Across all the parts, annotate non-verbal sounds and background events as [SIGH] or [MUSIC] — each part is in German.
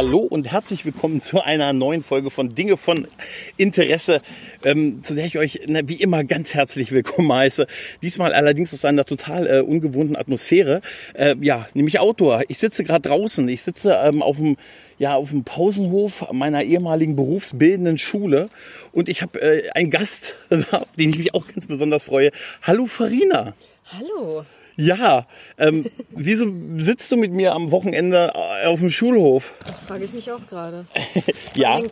Hallo und herzlich willkommen zu einer neuen Folge von Dinge von Interesse, ähm, zu der ich euch na, wie immer ganz herzlich willkommen heiße. Diesmal allerdings aus einer total äh, ungewohnten Atmosphäre. Äh, ja, nämlich Outdoor. Ich sitze gerade draußen. Ich sitze ähm, auf dem ja, auf dem Pausenhof meiner ehemaligen berufsbildenden Schule und ich habe äh, einen Gast, [LAUGHS] auf den ich mich auch ganz besonders freue. Hallo Farina. Hallo. Ja, ähm, wieso sitzt du mit mir am Wochenende äh, auf dem Schulhof? Das frage ich mich auch gerade. [LAUGHS] Ja, Den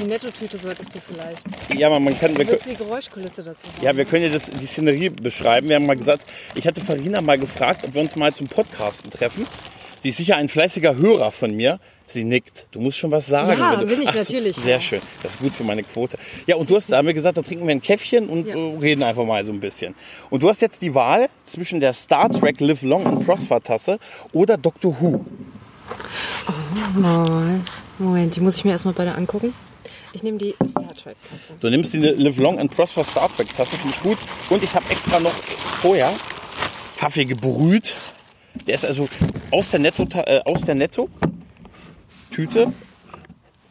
Die Nettotüte solltest du vielleicht. ja, man, man kann. Wir, die Geräuschkulisse dazu haben? ja, wir können ja das, die Szenerie beschreiben. Wir haben mal gesagt, ich hatte Farina mal gefragt, ob wir uns mal zum Podcasten treffen. Sie ist sicher ein fleißiger Hörer von mir. Sie nickt. Du musst schon was sagen. Ja, du, bin ich [LAUGHS] Ach natürlich. Sehr schön. Das ist gut für meine Quote. Ja, und du hast haben wir gesagt, da trinken wir ein Käffchen und Ja. äh, reden einfach mal so ein bisschen. Und du hast jetzt die Wahl zwischen der Star Trek Live Long and Prosper Tasse oder Doctor Who. Mal. Moment, die muss ich mir erstmal beide angucken. Ich nehme die Star Trek-Tasse. Du nimmst die Live Long and Prosper Star Trek Tasse, finde ich gut. Und ich habe extra noch vorher Kaffee gebrüht. Der ist also aus der Netto, äh, aus der Netto Tüte.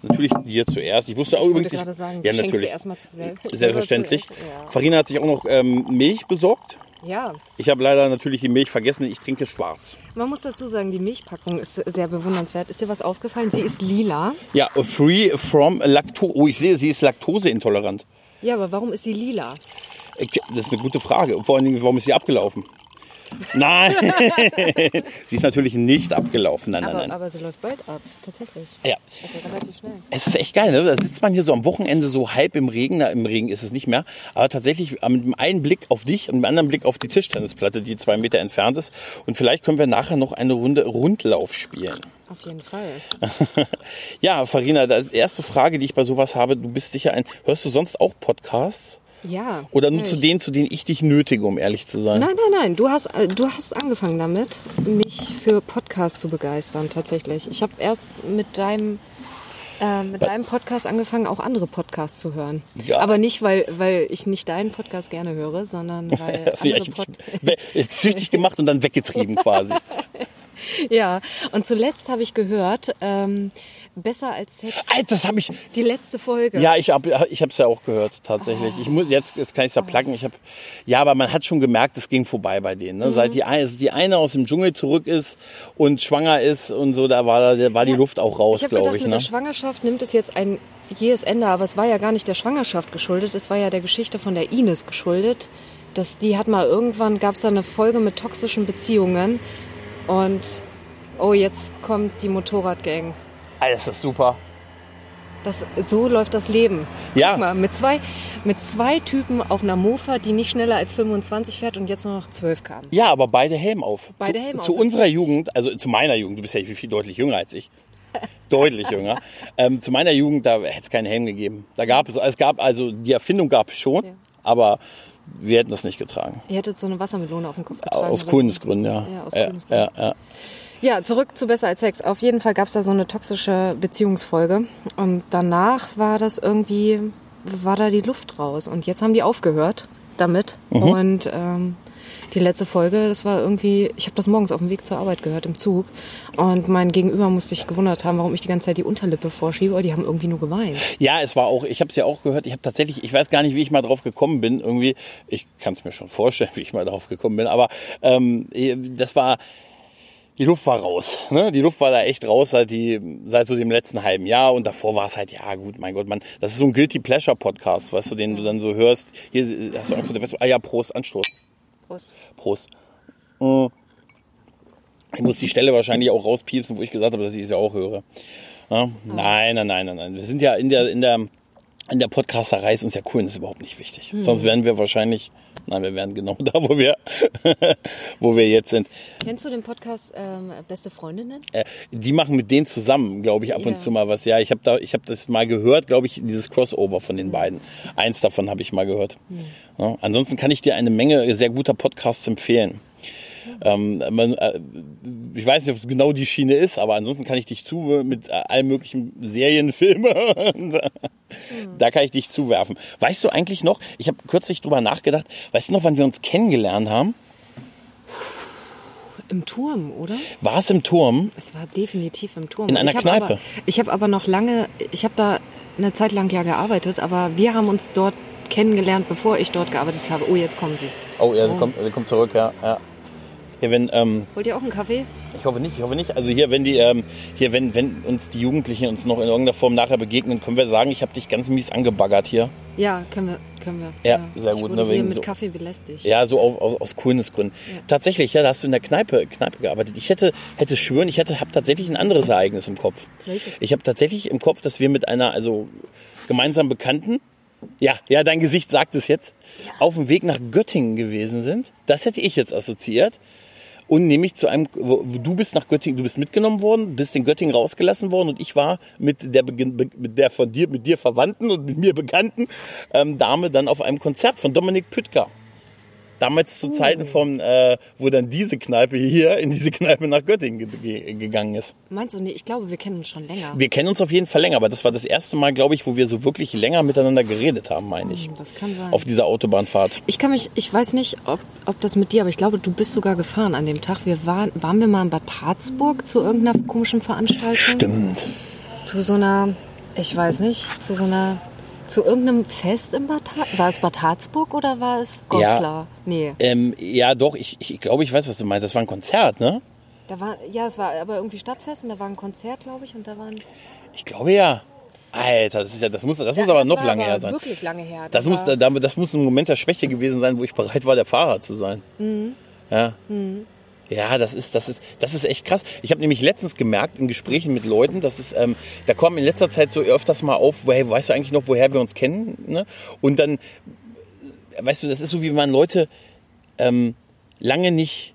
Natürlich dir zuerst. Ich wusste auch Ich übrigens wollte gerade sagen, ja natürlich, erstmal zu sel [LAUGHS] selbstverständlich. [LAUGHS] essen. Farina hat sich auch noch ähm, Milch besorgt. Ja. ja, Ich habe leider natürlich die Milch vergessen. Ich trinke schwarz. man muss dazu sagen, die Milchpackung ist sehr bewundernswert. Ist dir was aufgefallen? Sie ist lila. Ja, free from Lactose. Oh, ich sehe, sie ist laktoseintolerant. Ja, aber warum ist sie lila? Ich- Das ist eine gute Frage. Vor allen Dingen, warum ist sie abgelaufen? Nein, [LAUGHS] sie ist natürlich nicht abgelaufen. Nein, nein, Aber, nein. aber sie läuft bald ab, tatsächlich. Ja. Also relativ schnell. Es ist echt geil, ne? Da sitzt man hier so am Wochenende so halb im Regen. Na, im Regen ist es nicht mehr. Aber tatsächlich äh, mit dem einen Blick auf dich und mit dem anderen Blick auf die Tischtennisplatte, die zwei Meter entfernt ist. Und vielleicht können wir nachher noch eine Runde Rundlauf spielen. Auf jeden Fall. [LAUGHS] Ja, Farina, das erste Frage, die ich bei sowas habe. Du bist sicher ein, hörst du sonst auch Podcasts? Ja. Oder nur hör zu denen, zu denen ich dich nötige, um ehrlich zu sein? Nein, nein, nein. Du hast, äh, du hast angefangen damit, mich für Podcasts zu begeistern, tatsächlich. Ich habe erst mit deinem, äh, mit deinem Podcast angefangen, auch andere Podcasts zu hören. Ja. Aber nicht, weil, weil ich nicht deinen Podcast gerne höre, sondern [LAUGHS] weil Das wäre andere [LAUGHS] ich Pod we- süchtig gemacht und dann weggetrieben quasi. [LAUGHS] Ja, und zuletzt habe ich gehört, ähm, besser als Sex, Alter, das habe ich. die letzte Folge. Ja, ich habe ich es ja auch gehört tatsächlich. Ich muss jetzt, jetzt kann ich es ja pluggen. Ich habe ja, aber man hat schon gemerkt, es ging vorbei bei denen. Ne? Seit die eine, die eine aus dem Dschungel zurück ist und schwanger ist und so, da war da war die Ja, Luft auch raus, Ich glaube gedacht, ich. mit Ne? der Schwangerschaft nimmt es jetzt ein jähes Ende, aber es war ja gar nicht der Schwangerschaft geschuldet, es war ja der Geschichte von der Ines geschuldet. Das, die hat mal irgendwann, gab es da eine Folge mit toxischen Beziehungen und oh, jetzt kommt die Motorradgang. Alter, ist super. Das, so läuft das Leben. Ja. Guck mal, mit zwei, mit zwei Typen auf einer Mofa, die nicht schneller als 25 fährt und jetzt nur noch 12 kamen. Ja, aber beide Helm auf. Beide zu, Helm Zu auf, unserer Jugend, also zu meiner Jugend, du bist ja viel, viel deutlich jünger als ich. [LAUGHS] deutlich jünger. Ähm, zu meiner Jugend, da hätte es keinen Helm gegeben. Da gab es, es gab, also die Erfindung gab es schon, Ja. aber wir hätten das nicht getragen. Ihr hättet so eine Wassermelone auf dem Kopf getragen. Aus. Kunstgründen, ja. Ja, aus ja, Kunstgründen. ja, ja. Ja, zurück zu Besser als Sex. Auf jeden Fall gab es da so eine toxische Beziehungsfolge. Und danach war das irgendwie, war da die Luft raus. Und jetzt haben die aufgehört damit. Mhm. Und ähm, die letzte Folge, das war irgendwie, ich habe das morgens auf dem Weg zur Arbeit gehört, im Zug. Und mein Gegenüber musste sich gewundert haben, warum ich die ganze Zeit die Unterlippe vorschiebe. Oh, die haben irgendwie nur geweint. Ja, es war auch, ich habe es ja auch gehört, ich habe tatsächlich, ich weiß gar nicht, wie ich mal drauf gekommen bin, irgendwie, ich kann es mir schon vorstellen, [LAUGHS] wie ich mal drauf gekommen bin, aber ähm, das war, die Luft war raus. Ne? Die Luft war da echt raus seit, die, seit so dem letzten halben Jahr und davor war es halt, ja gut, mein Gott, man, das ist so ein Guilty Pleasure Podcast, weißt du, den du dann so hörst. Hier hast du Angst vor der Wespe. Ah ja, Prost, Anstoß. Prost. Prost. Mm. Ich muss die Stelle wahrscheinlich auch rauspiepsen, wo ich gesagt habe, dass ich es ja auch höre. Ja? Nein, nein, nein, nein, nein. Wir sind ja in der, in der, in der Podcasterei ist uns ja Coolness überhaupt nicht wichtig. Sonst wären wir wahrscheinlich, nein, wir wären genau [LAUGHS] da, wo wir, [LAUGHS] wo wir jetzt sind. Kennst du den Podcast ähm, Beste Freundinnen? Äh, die machen mit denen zusammen, glaube ich, ab und Ja. zu mal was. Ja, ich habe da, ich habe das mal gehört, glaube ich, dieses Crossover von den beiden. Eins davon habe ich mal gehört. Ja, ansonsten kann ich dir eine Menge sehr guter Podcasts empfehlen. Ähm, man, äh, ich weiß nicht, ob es genau die Schiene ist, aber ansonsten kann ich dich zu mit äh, allen möglichen Serien, Filme. [LAUGHS] Da kann ich dich zuwerfen. Weißt du eigentlich noch, ich habe kürzlich drüber nachgedacht, weißt du noch, wann wir uns kennengelernt haben? im Turm, oder? War es im Turm? Es war definitiv im Turm. In einer ich Kneipe? Aber, ich habe aber noch lange, ich habe da eine Zeit lang ja gearbeitet, aber wir haben uns dort kennengelernt, bevor ich dort gearbeitet habe. Oh, jetzt kommen sie. Oh, ja, sie, kommt, sie kommt zurück, ja. ja. Hier, wenn, ähm, Wollt ihr auch einen Kaffee? ich hoffe nicht, ich hoffe nicht. Also hier, wenn die, ähm, hier, wenn, wenn uns die Jugendlichen uns noch in irgendeiner Form nachher begegnen, können wir sagen, ich habe dich ganz mies angebaggert hier. Ja, können wir. Können wir. Ja, sehr ich gut, Wurde ne, wegen mit so- Kaffee belästigt. Ja, so auf, aus, aus Coolness-Gründen. Ja. Tatsächlich, ja, da hast du in der Kneipe, Kneipe gearbeitet. Ich hätte, hätte schwören, ich hätte, habe tatsächlich ein anderes Ereignis im Kopf. Welches? Ich habe tatsächlich im Kopf, dass wir mit einer, also gemeinsam Bekannten, ja, ja, dein Gesicht sagt es jetzt, auf dem Weg nach Göttingen gewesen sind. Das hätte ich jetzt assoziiert. Und nämlich zu einem, du bist nach Göttingen, du bist mitgenommen worden, bist in Göttingen rausgelassen worden und ich war mit der, mit der von dir, mit dir Verwandten und mit mir Bekannten ähm, Dame dann auf einem Konzert von Dominik Püttger. Damals zu Zeiten von, äh, wo dann diese Kneipe hier in diese Kneipe nach Göttingen ge ge gegangen ist. Meinst du, nee, ich glaube, wir kennen uns schon länger. Wir kennen uns auf jeden Fall länger, aber das war das erste Mal, glaube ich, wo wir so wirklich länger miteinander geredet haben, meine ich. das kann sein. Auf dieser Autobahnfahrt. Ich kann mich, ich weiß nicht, ob, ob das mit dir, aber ich glaube, du bist sogar gefahren an dem Tag. Wir waren, waren wir mal in Bad Harzburg zu irgendeiner komischen Veranstaltung? Stimmt. Zu so einer, ich weiß nicht, zu so einer, zu irgendeinem Fest in Bad Harzburg. War es Bad Harzburg oder war es Goslar? Nee. Ähm, ja, doch, ich, ich glaube, ich weiß, was du meinst. Das war ein Konzert, ne? Da war, ja, es war aber irgendwie Stadtfest und da war ein Konzert, glaube ich, und da waren. Ich glaube ja. Alter, das ist ja, das muss, das muss Ja, aber das noch lange aber her sein. Wirklich lange her. Das muss, war, da- das muss ein Moment der Schwäche gewesen sein, wo ich bereit war, der Fahrer zu sein. Mhm. Ja. Ja, das ist, das ist, das ist echt krass. Ich habe nämlich letztens gemerkt in Gesprächen mit Leuten, dass es, ähm, da kommen in letzter Zeit so öfters mal auf, hey, weißt du eigentlich noch, woher wir uns kennen? Ne? Und dann, weißt du, das ist so, wie man Leute ähm, lange nicht,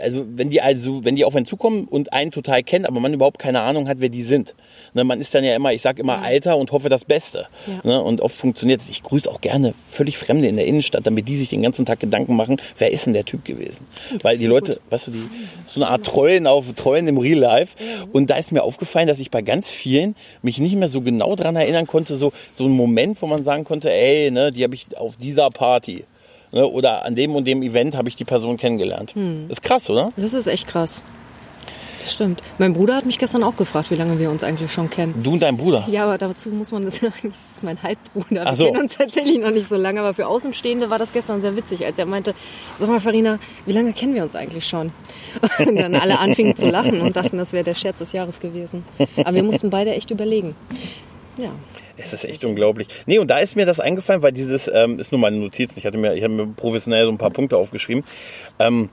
also wenn die also, wenn die auf einen zukommen und einen total kennen, aber man überhaupt keine Ahnung hat, wer die sind. Ne, man ist dann ja immer, ich sag immer Alter und hoffe das Beste. Ja. Ne, und oft funktioniert es. Ich grüße auch gerne völlig Fremde in der Innenstadt, damit die sich den ganzen Tag Gedanken machen, wer ist denn der Typ gewesen? Weil die Leute, weißt du, die, so eine Art Treuen auf Treuen im Real Life. Und da ist mir aufgefallen, dass ich bei ganz vielen mich nicht mehr so genau dran erinnern konnte, so, so ein Moment, wo man sagen konnte, ey, ne, die habe ich auf dieser Party. Ne, oder an dem und dem Event habe ich die Person kennengelernt. Ist krass, oder? Das ist echt krass. Das stimmt. Mein Bruder hat mich gestern auch gefragt, wie lange wir uns eigentlich schon kennen. Du und dein Bruder. Ja, aber dazu muss man das [LAUGHS] sagen, das ist mein Halbbruder. Ach Wir so. kennen uns tatsächlich noch nicht so lange, aber für Außenstehende war das gestern sehr witzig, als er meinte, sag mal Farina, wie lange kennen wir uns eigentlich schon? [LAUGHS] Und dann alle anfingen zu lachen und dachten, das wäre der Scherz des Jahres gewesen. Aber wir mussten beide echt überlegen. Ja. Es ist echt unglaublich. Nee, und da ist mir das eingefallen, weil dieses ähm, ist nur meine Notiz. Ich hatte mir, ich habe mir professionell so ein paar Punkte aufgeschrieben. Ähm,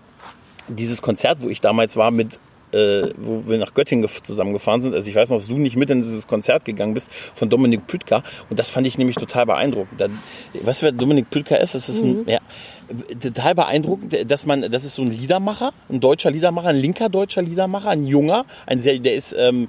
dieses Konzert, wo ich damals war mit äh, wo wir nach Göttingen gef- zusammengefahren sind. Also ich weiß noch, dass du nicht mit in dieses Konzert gegangen bist von Dominik Püttger. Und das fand ich nämlich total beeindruckend. Da, weißt du, wer Dominik Püttger ist? Das ist ein, ja, total beeindruckend, dass man, das ist so ein Liedermacher, ein deutscher Liedermacher, ein linker deutscher Liedermacher, ein junger, ein sehr, der ist, ähm,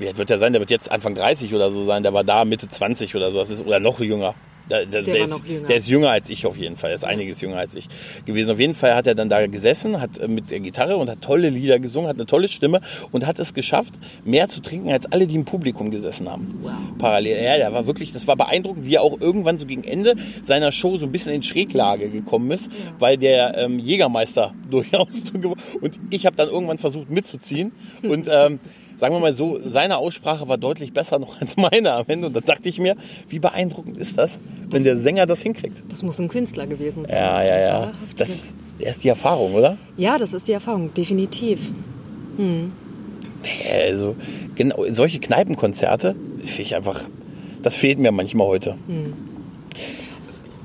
wie alt wird der sein? Der wird jetzt Anfang 30 oder so sein. Der war da Mitte 20 oder so. Das ist, oder noch jünger. Der, der, Der ist, der ist jünger als ich auf jeden Fall. Er ist einiges jünger als ich gewesen. Auf jeden Fall hat er dann da gesessen, hat äh, mit der Gitarre und hat tolle Lieder gesungen, hat eine tolle Stimme und hat es geschafft, mehr zu trinken als alle, die im Publikum gesessen haben. Wow. Parallel. Ja, der war wirklich, das war beeindruckend, wie er auch irgendwann so gegen Ende seiner Show so ein bisschen in Schräglage gekommen ist, weil der ähm, Jägermeister [LAUGHS] durchaus und ich habe dann irgendwann versucht mitzuziehen [LAUGHS] und ähm, sagen wir mal so, seine Aussprache war deutlich besser noch als meine am Ende und da dachte ich mir, wie beeindruckend ist das, wenn der Sänger das hinkriegt. Das muss ein Künstler gewesen sein. Ja, ja, ja. Das ist erst die Erfahrung, oder? Ja, das ist die Erfahrung, definitiv. Also, genau, solche Kneipenkonzerte ich einfach, das fehlt mir manchmal heute.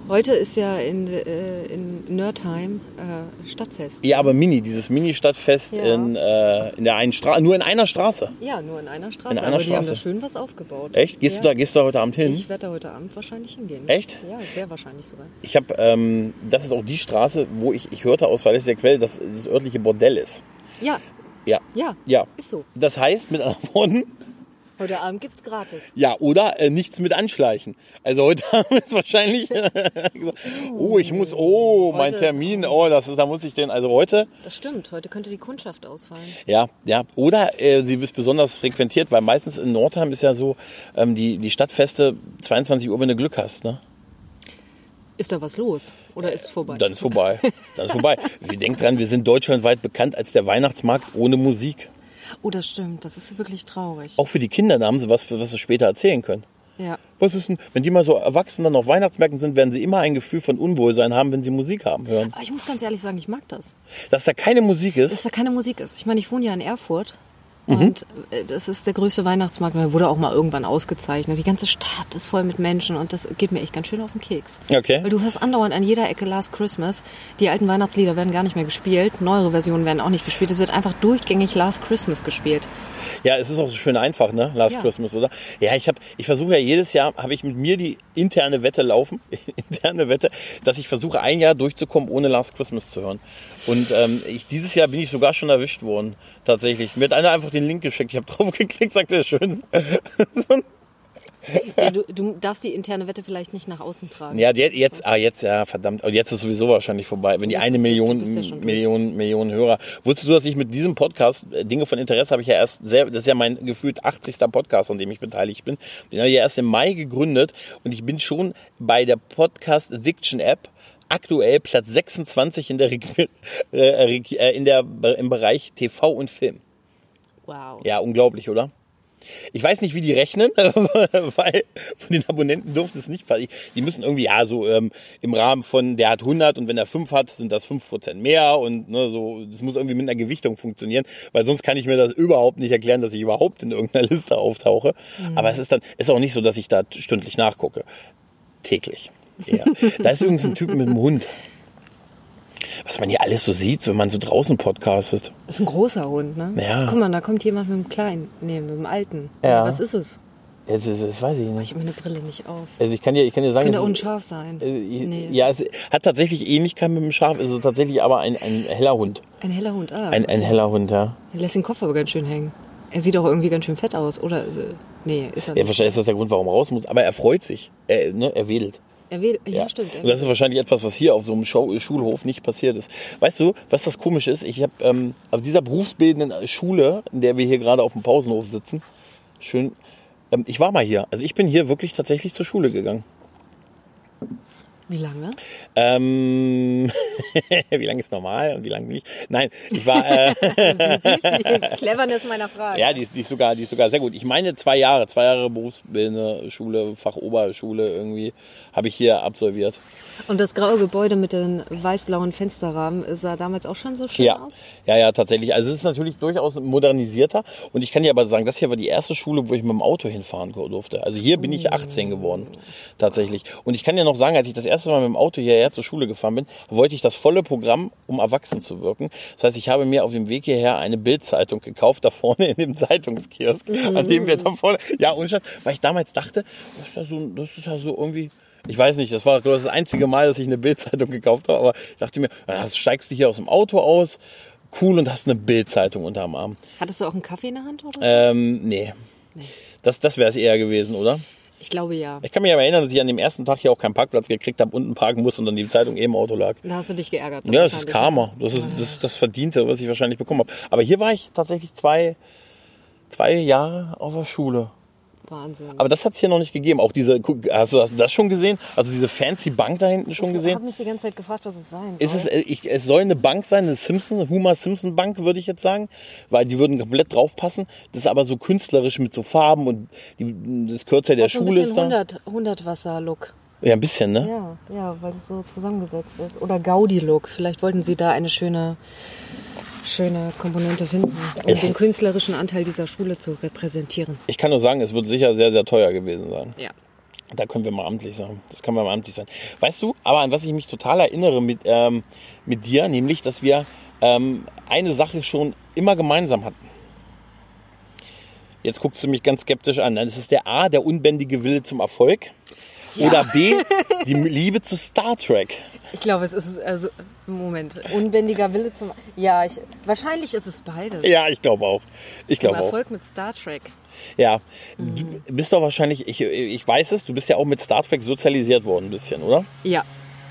Heute ist ja in, äh, in Nördheim äh, Stadtfest. Ja, aber Mini, dieses Mini-Stadtfest Ja. in, äh, in der einen Straße, nur in einer Straße. Ja, nur in einer Straße. In einer aber die haben Straße. da schön was aufgebaut. Echt? Gehst, ja. du da, gehst du da heute Abend hin? Ich werde da heute Abend wahrscheinlich hingehen. Echt? Ja, sehr wahrscheinlich sogar. Ich habe, ähm, das ist auch die Straße, wo ich, ich hörte aus verlässlicher Quelle, dass das örtliche Bordell ist. Ja, Ja. ja, Ja. ist so. Das heißt, mit anderen Worten, Heute Abend gibt's gratis. ja, oder äh, nichts mit anschleichen. Also heute [LAUGHS] haben wir es wahrscheinlich gesagt, [LAUGHS] oh, ich muss, oh, mein Heute- Termin, oh, das ist, da muss ich den, also heute, Das stimmt, heute könnte die Kundschaft ausfallen. ja, ja, oder äh, sie ist besonders frequentiert, weil meistens in Nordheim ist ja so, ähm, die, die Stadtfeste 22 Uhr, wenn du Glück hast, ne? Ist da was los? Oder ist es vorbei? Dann ist vorbei. Dann ist vorbei. [LAUGHS] Wir denken dran, wir sind deutschlandweit bekannt als der Weihnachtsmarkt ohne Musik. Oh, das stimmt. Das ist wirklich traurig. Auch für die Kinder, da haben sie was, was sie später erzählen können. Ja. Was ist denn, wenn die mal so erwachsen dann auf Weihnachtsmärkten sind, werden sie immer ein Gefühl von Unwohlsein haben, wenn sie Musik haben hören. Aber ich muss ganz ehrlich sagen, ich mag das. Dass da keine Musik ist. Dass da keine Musik ist. Ich meine, ich wohne ja in Erfurt. Mhm. Und äh, das ist der größte Weihnachtsmarkt. Der wurde auch mal irgendwann ausgezeichnet. Die ganze Stadt ist voll mit Menschen und das geht mir echt ganz schön auf den Keks. Okay. Weil du hörst andauernd an jeder Ecke Last Christmas. Die alten Weihnachtslieder werden gar nicht mehr gespielt. Neuere Versionen werden auch nicht gespielt. Es wird einfach durchgängig Last Christmas gespielt. Ja, es ist auch so schön einfach, ne? Last Ja. Christmas, oder? Ja, ich habe, ich versuche ja jedes Jahr, habe ich mit mir die interne Wette laufen, [LAUGHS] interne Wette, dass ich versuche ein Jahr durchzukommen, ohne Last Christmas zu hören. Und ähm, ich, dieses Jahr bin ich sogar schon erwischt worden, tatsächlich. Mir hat einer einfach den Link geschickt, ich habe [LAUGHS] drauf geklickt, sagte, schön. Ja, du, du darfst die interne Wette vielleicht nicht nach außen tragen. Ja, jetzt, ah, jetzt, ja, verdammt. Und jetzt ist sowieso wahrscheinlich vorbei. Wenn die Jetzt eine Million, ja. Million, Million Hörer. Wusstest du, dass ich mit diesem Podcast, äh, Dinge von Interesse, habe ich ja erst sehr, das ist ja mein gefühlt 80. Podcast, an dem ich beteiligt bin. Den habe ich ja erst im Mai gegründet und ich bin schon bei der Podcast Addiction App aktuell Platz 26 in der, Reg- [LAUGHS] äh, Reg- äh, in der, im Bereich TV und Film. Wow. Ja, unglaublich, oder? Ich weiß nicht, wie die rechnen, [LAUGHS] weil von den Abonnenten durfte es nicht passieren. Die müssen irgendwie, ja, so ähm, im Rahmen von, der hat 100 und wenn er 5 hat, sind das 5% mehr und ne, so, das muss irgendwie mit einer Gewichtung funktionieren, weil sonst kann ich mir das überhaupt nicht erklären, dass ich überhaupt in irgendeiner [LAUGHS] Liste auftauche. Aber es ist dann, ist auch nicht so, dass ich da stündlich nachgucke. Täglich. Ja. Da ist übrigens ein Typ mit einem Hund. Was man hier alles so sieht, wenn man so draußen podcastet. Das ist ein großer Hund, ne? Ja. Guck mal, da kommt jemand mit dem kleinen, nee, mit dem alten. Ja. Was ist es? Das, das, das weiß ich nicht. Ich habe meine Brille nicht auf. Also ich kann dir, ich kann dir sagen, Könnte es unscharf sein. Äh, Nee. Ja, es hat tatsächlich Ähnlichkeit mit dem Schaf. Es ist tatsächlich aber ein, ein heller Hund. Ein heller Hund, ah. Ein, ein heller Hund, ja. Er lässt den Kopf aber ganz schön hängen. Er sieht auch irgendwie ganz schön fett aus, oder? äh, Nee, ist er ja nicht. wahrscheinlich ist das der Grund, warum er raus muss. Aber er freut sich. Er, ne, er wedelt. Er will, ja, stimmt. Er Und das ist wahrscheinlich etwas, was hier auf so einem Show, Schulhof nicht passiert ist. Weißt du, was das komisch ist? Ich habe ähm, auf dieser berufsbildenden Schule, in der wir hier gerade auf dem Pausenhof sitzen, schön. Ähm, ich war mal hier. Also ich bin hier wirklich tatsächlich zur Schule gegangen. Wie lange? Ähm, [LAUGHS] wie lange ist normal und wie lange nicht? Nein, ich war. Äh, Du siehst [LAUGHS] die Cleverness meiner Frage. Ja, die ist, die, ist sogar, die ist sogar sehr gut. Ich meine zwei Jahre, zwei Jahre berufsbildende Schule, Fachoberschule irgendwie, habe ich hier absolviert. Und das graue Gebäude mit den weiß-blauen Fensterrahmen sah damals auch schon so schön Ja, aus? ja, ja, tatsächlich. Also es ist natürlich durchaus modernisierter. Und ich kann dir aber sagen, das hier war die erste Schule, wo ich mit dem Auto hinfahren durfte. Also hier bin ich 18 geworden, tatsächlich. Und ich kann dir noch sagen, als ich das erste Mal mit dem Auto hierher zur Schule gefahren bin, wollte ich das volle Programm, um erwachsen zu wirken. Das heißt, ich habe mir auf dem Weg hierher eine Bildzeitung gekauft, da vorne in dem Zeitungskiosk, an dem wir da vorne, ja, und weil ich damals dachte, das ist ja so, das ist ja so irgendwie, ich weiß nicht, das war glaub ich, das einzige Mal, dass ich eine Bildzeitung gekauft habe, aber ich dachte mir, dann steigst du hier aus dem Auto aus, cool und hast eine Bildzeitung unterm Arm. Hattest du auch einen Kaffee in der Hand oder? Ähm, nee. Das, das wäre es eher gewesen, oder? Ich glaube ja. Ich kann mich aber erinnern, dass ich an dem ersten Tag hier auch keinen Parkplatz gekriegt habe, unten parken musste und dann die Zeitung eben im Auto lag. Da hast du dich geärgert. Ja, das ist. Karma. Das ist das, ist das Verdiente, was ich wahrscheinlich bekommen habe. Aber hier war ich tatsächlich zwei, zwei Jahre auf der Schule. Wahnsinn. Aber das hat es hier noch nicht gegeben. Auch diese, hast du hast du das schon gesehen? Also diese fancy Bank da hinten schon Ich gesehen? habe mich die ganze Zeit gefragt, was es sein soll. Ist es, ich, es soll eine Bank sein, eine Simpson, Homer Simpson Bank, würde ich jetzt sagen, weil die würden komplett draufpassen. Das ist aber so künstlerisch mit so Farben und die, das Kürzer der so ein Schule bisschen ist da. 100, 100 Wasser-Look. Ja, ein bisschen, ne? Ja, ja, weil es so zusammengesetzt ist. Oder Gaudi-Look. Vielleicht wollten sie da eine schöne, schöne Komponente finden, um Es- den künstlerischen Anteil dieser Schule zu repräsentieren. Ich kann nur sagen, es wird sicher sehr, sehr teuer gewesen sein. Ja. Da können wir mal amtlich sein. Das kann mal amtlich sein. Weißt du, aber an was ich mich total erinnere mit, ähm, mit dir, nämlich, dass wir ähm, eine Sache schon immer gemeinsam hatten. Jetzt guckst du mich ganz skeptisch an. Das ist der A, der unbändige Wille zum Erfolg. Oder B, [LAUGHS] die Liebe zu Star Trek. Ich glaube, es ist, also, Moment, unbändiger Wille zum, ja, ich, wahrscheinlich ist es beides. Ja, ich glaube auch. Ich glaube auch. Erfolg mit Star Trek. Ja, du bist doch wahrscheinlich, ich, ich weiß es, du bist ja auch mit Star Trek sozialisiert worden ein bisschen, oder? Ja.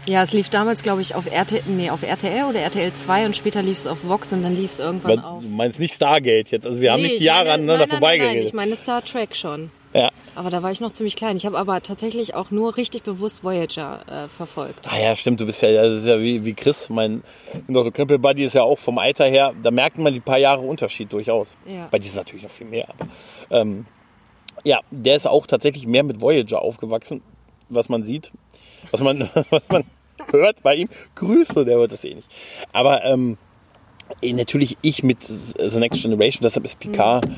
Ja, es lief damals, glaube ich, auf RTL, nee, auf RTL oder RTL 2 und später lief es auf Vox und dann lief es irgendwann Weil auf. Du meinst nicht Stargate jetzt, also wir haben Nee, nicht ich Jahre meine- aneinander nein, nein, nein, nein, ich meine Star Trek schon. Ja. Aber da war ich noch ziemlich klein. Ich habe aber tatsächlich auch nur richtig bewusst Voyager äh, verfolgt. Ah ja, stimmt, du bist ja, das ist ja wie, wie Chris, mein Dr. Krempel Buddy ist ja auch vom Alter her, da merkt man die paar Jahre Unterschied durchaus. Ja. Bei dir ist natürlich noch viel mehr, aber ähm, ja, der ist auch tatsächlich mehr mit Voyager aufgewachsen, was man sieht, was man, [LAUGHS] was man hört bei ihm. Grüße, der hört das eh nicht. Aber ähm, eh, natürlich ich mit The Next Generation, deshalb ist Picard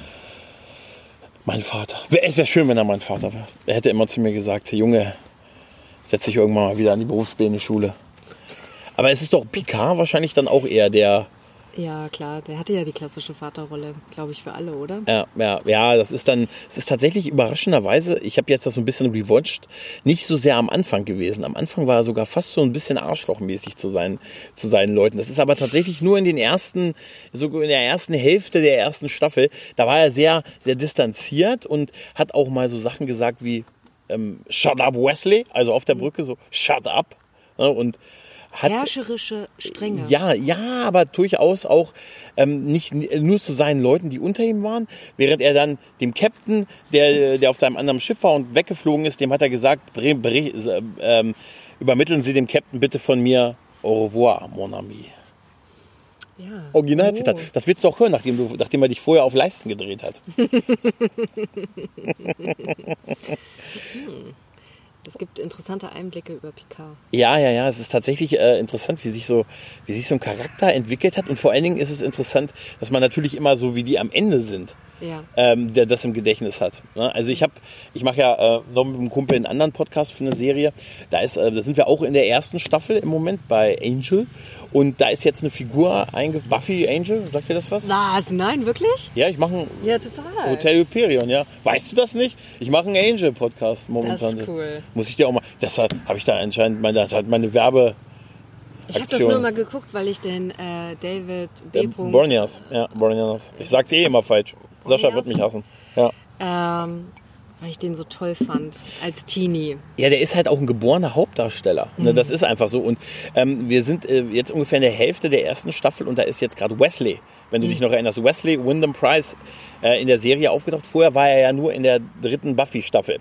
mein Vater. Es wäre schön, wenn er mein Vater wäre. Er hätte immer zu mir gesagt, Junge, setz dich irgendwann mal wieder an die Berufsbildungsschule. Aber es ist doch Picard wahrscheinlich dann auch eher der, Ja, klar, der hatte ja die klassische Vaterrolle, glaube ich, für alle, oder? ja, ja, ja, das ist dann, es ist tatsächlich überraschenderweise, ich habe jetzt das so ein bisschen rewatcht, nicht so sehr am Anfang gewesen. Am Anfang war er sogar fast so ein bisschen arschlochmäßig zu seinen, zu seinen Leuten. Das ist aber tatsächlich nur in den ersten, so in der ersten Hälfte der ersten Staffel, da war er sehr, sehr distanziert und hat auch mal so Sachen gesagt wie, ähm, shut up Wesley, also auf der Brücke so, shut up. Ne, und hat, Herrscherische Strenge. ja, ja, aber durchaus auch ähm, nicht nur zu seinen Leuten, die unter ihm waren, während er dann dem Captain, der, der auf seinem anderen Schiff war und weggeflogen ist, dem hat er gesagt, bre- bre- ähm, übermitteln Sie dem Captain bitte von mir au revoir, mon ami. Ja. Originalzitat. Oh. Das willst du auch hören, nachdem, du, nachdem er dich vorher auf Leisten gedreht hat. [LAUGHS] [LAUGHS] Es gibt interessante Einblicke über Picard. Ja, ja, ja, es ist tatsächlich äh, interessant, wie sich so, wie sich so ein Charakter entwickelt hat und vor allen Dingen ist es interessant, dass man natürlich immer so wie die am Ende sind. Ja. ähm, der das im Gedächtnis hat. Ne? Also ich habe, ich mache ja äh, noch mit einem Kumpel einen anderen Podcast für eine Serie. Da ist, äh, da sind wir auch in der ersten Staffel im Moment bei Angel und da ist jetzt eine Figur einge Buffy Angel. Sagt ihr das was? Was? Nein, wirklich? Ja, ich mache ein Ja, total. Hotel Hyperion, ja. Weißt du das nicht? Ich mache einen Angel Podcast momentan. Das ist cool. Muss ich dir auch mal. Deshalb habe ich da anscheinend meine, meine Werbe. Ich habe das nur mal geguckt, weil ich den äh, David B. Äh, Bornias, ja, Bornias. Ich sag's eh immer falsch. Sascha wird mich hassen. Ja. ähm, weil ich den so toll fand als Teenie. Ja, der ist halt auch ein geborener Hauptdarsteller. Ne, das ist einfach so. Und ähm, wir sind äh, jetzt ungefähr in der Hälfte der ersten Staffel und da ist jetzt gerade Wesley, wenn du dich noch erinnerst. Wesley Wyndham Price äh, in der Serie aufgetaucht. Vorher war er ja nur in der dritten Buffy-Staffel.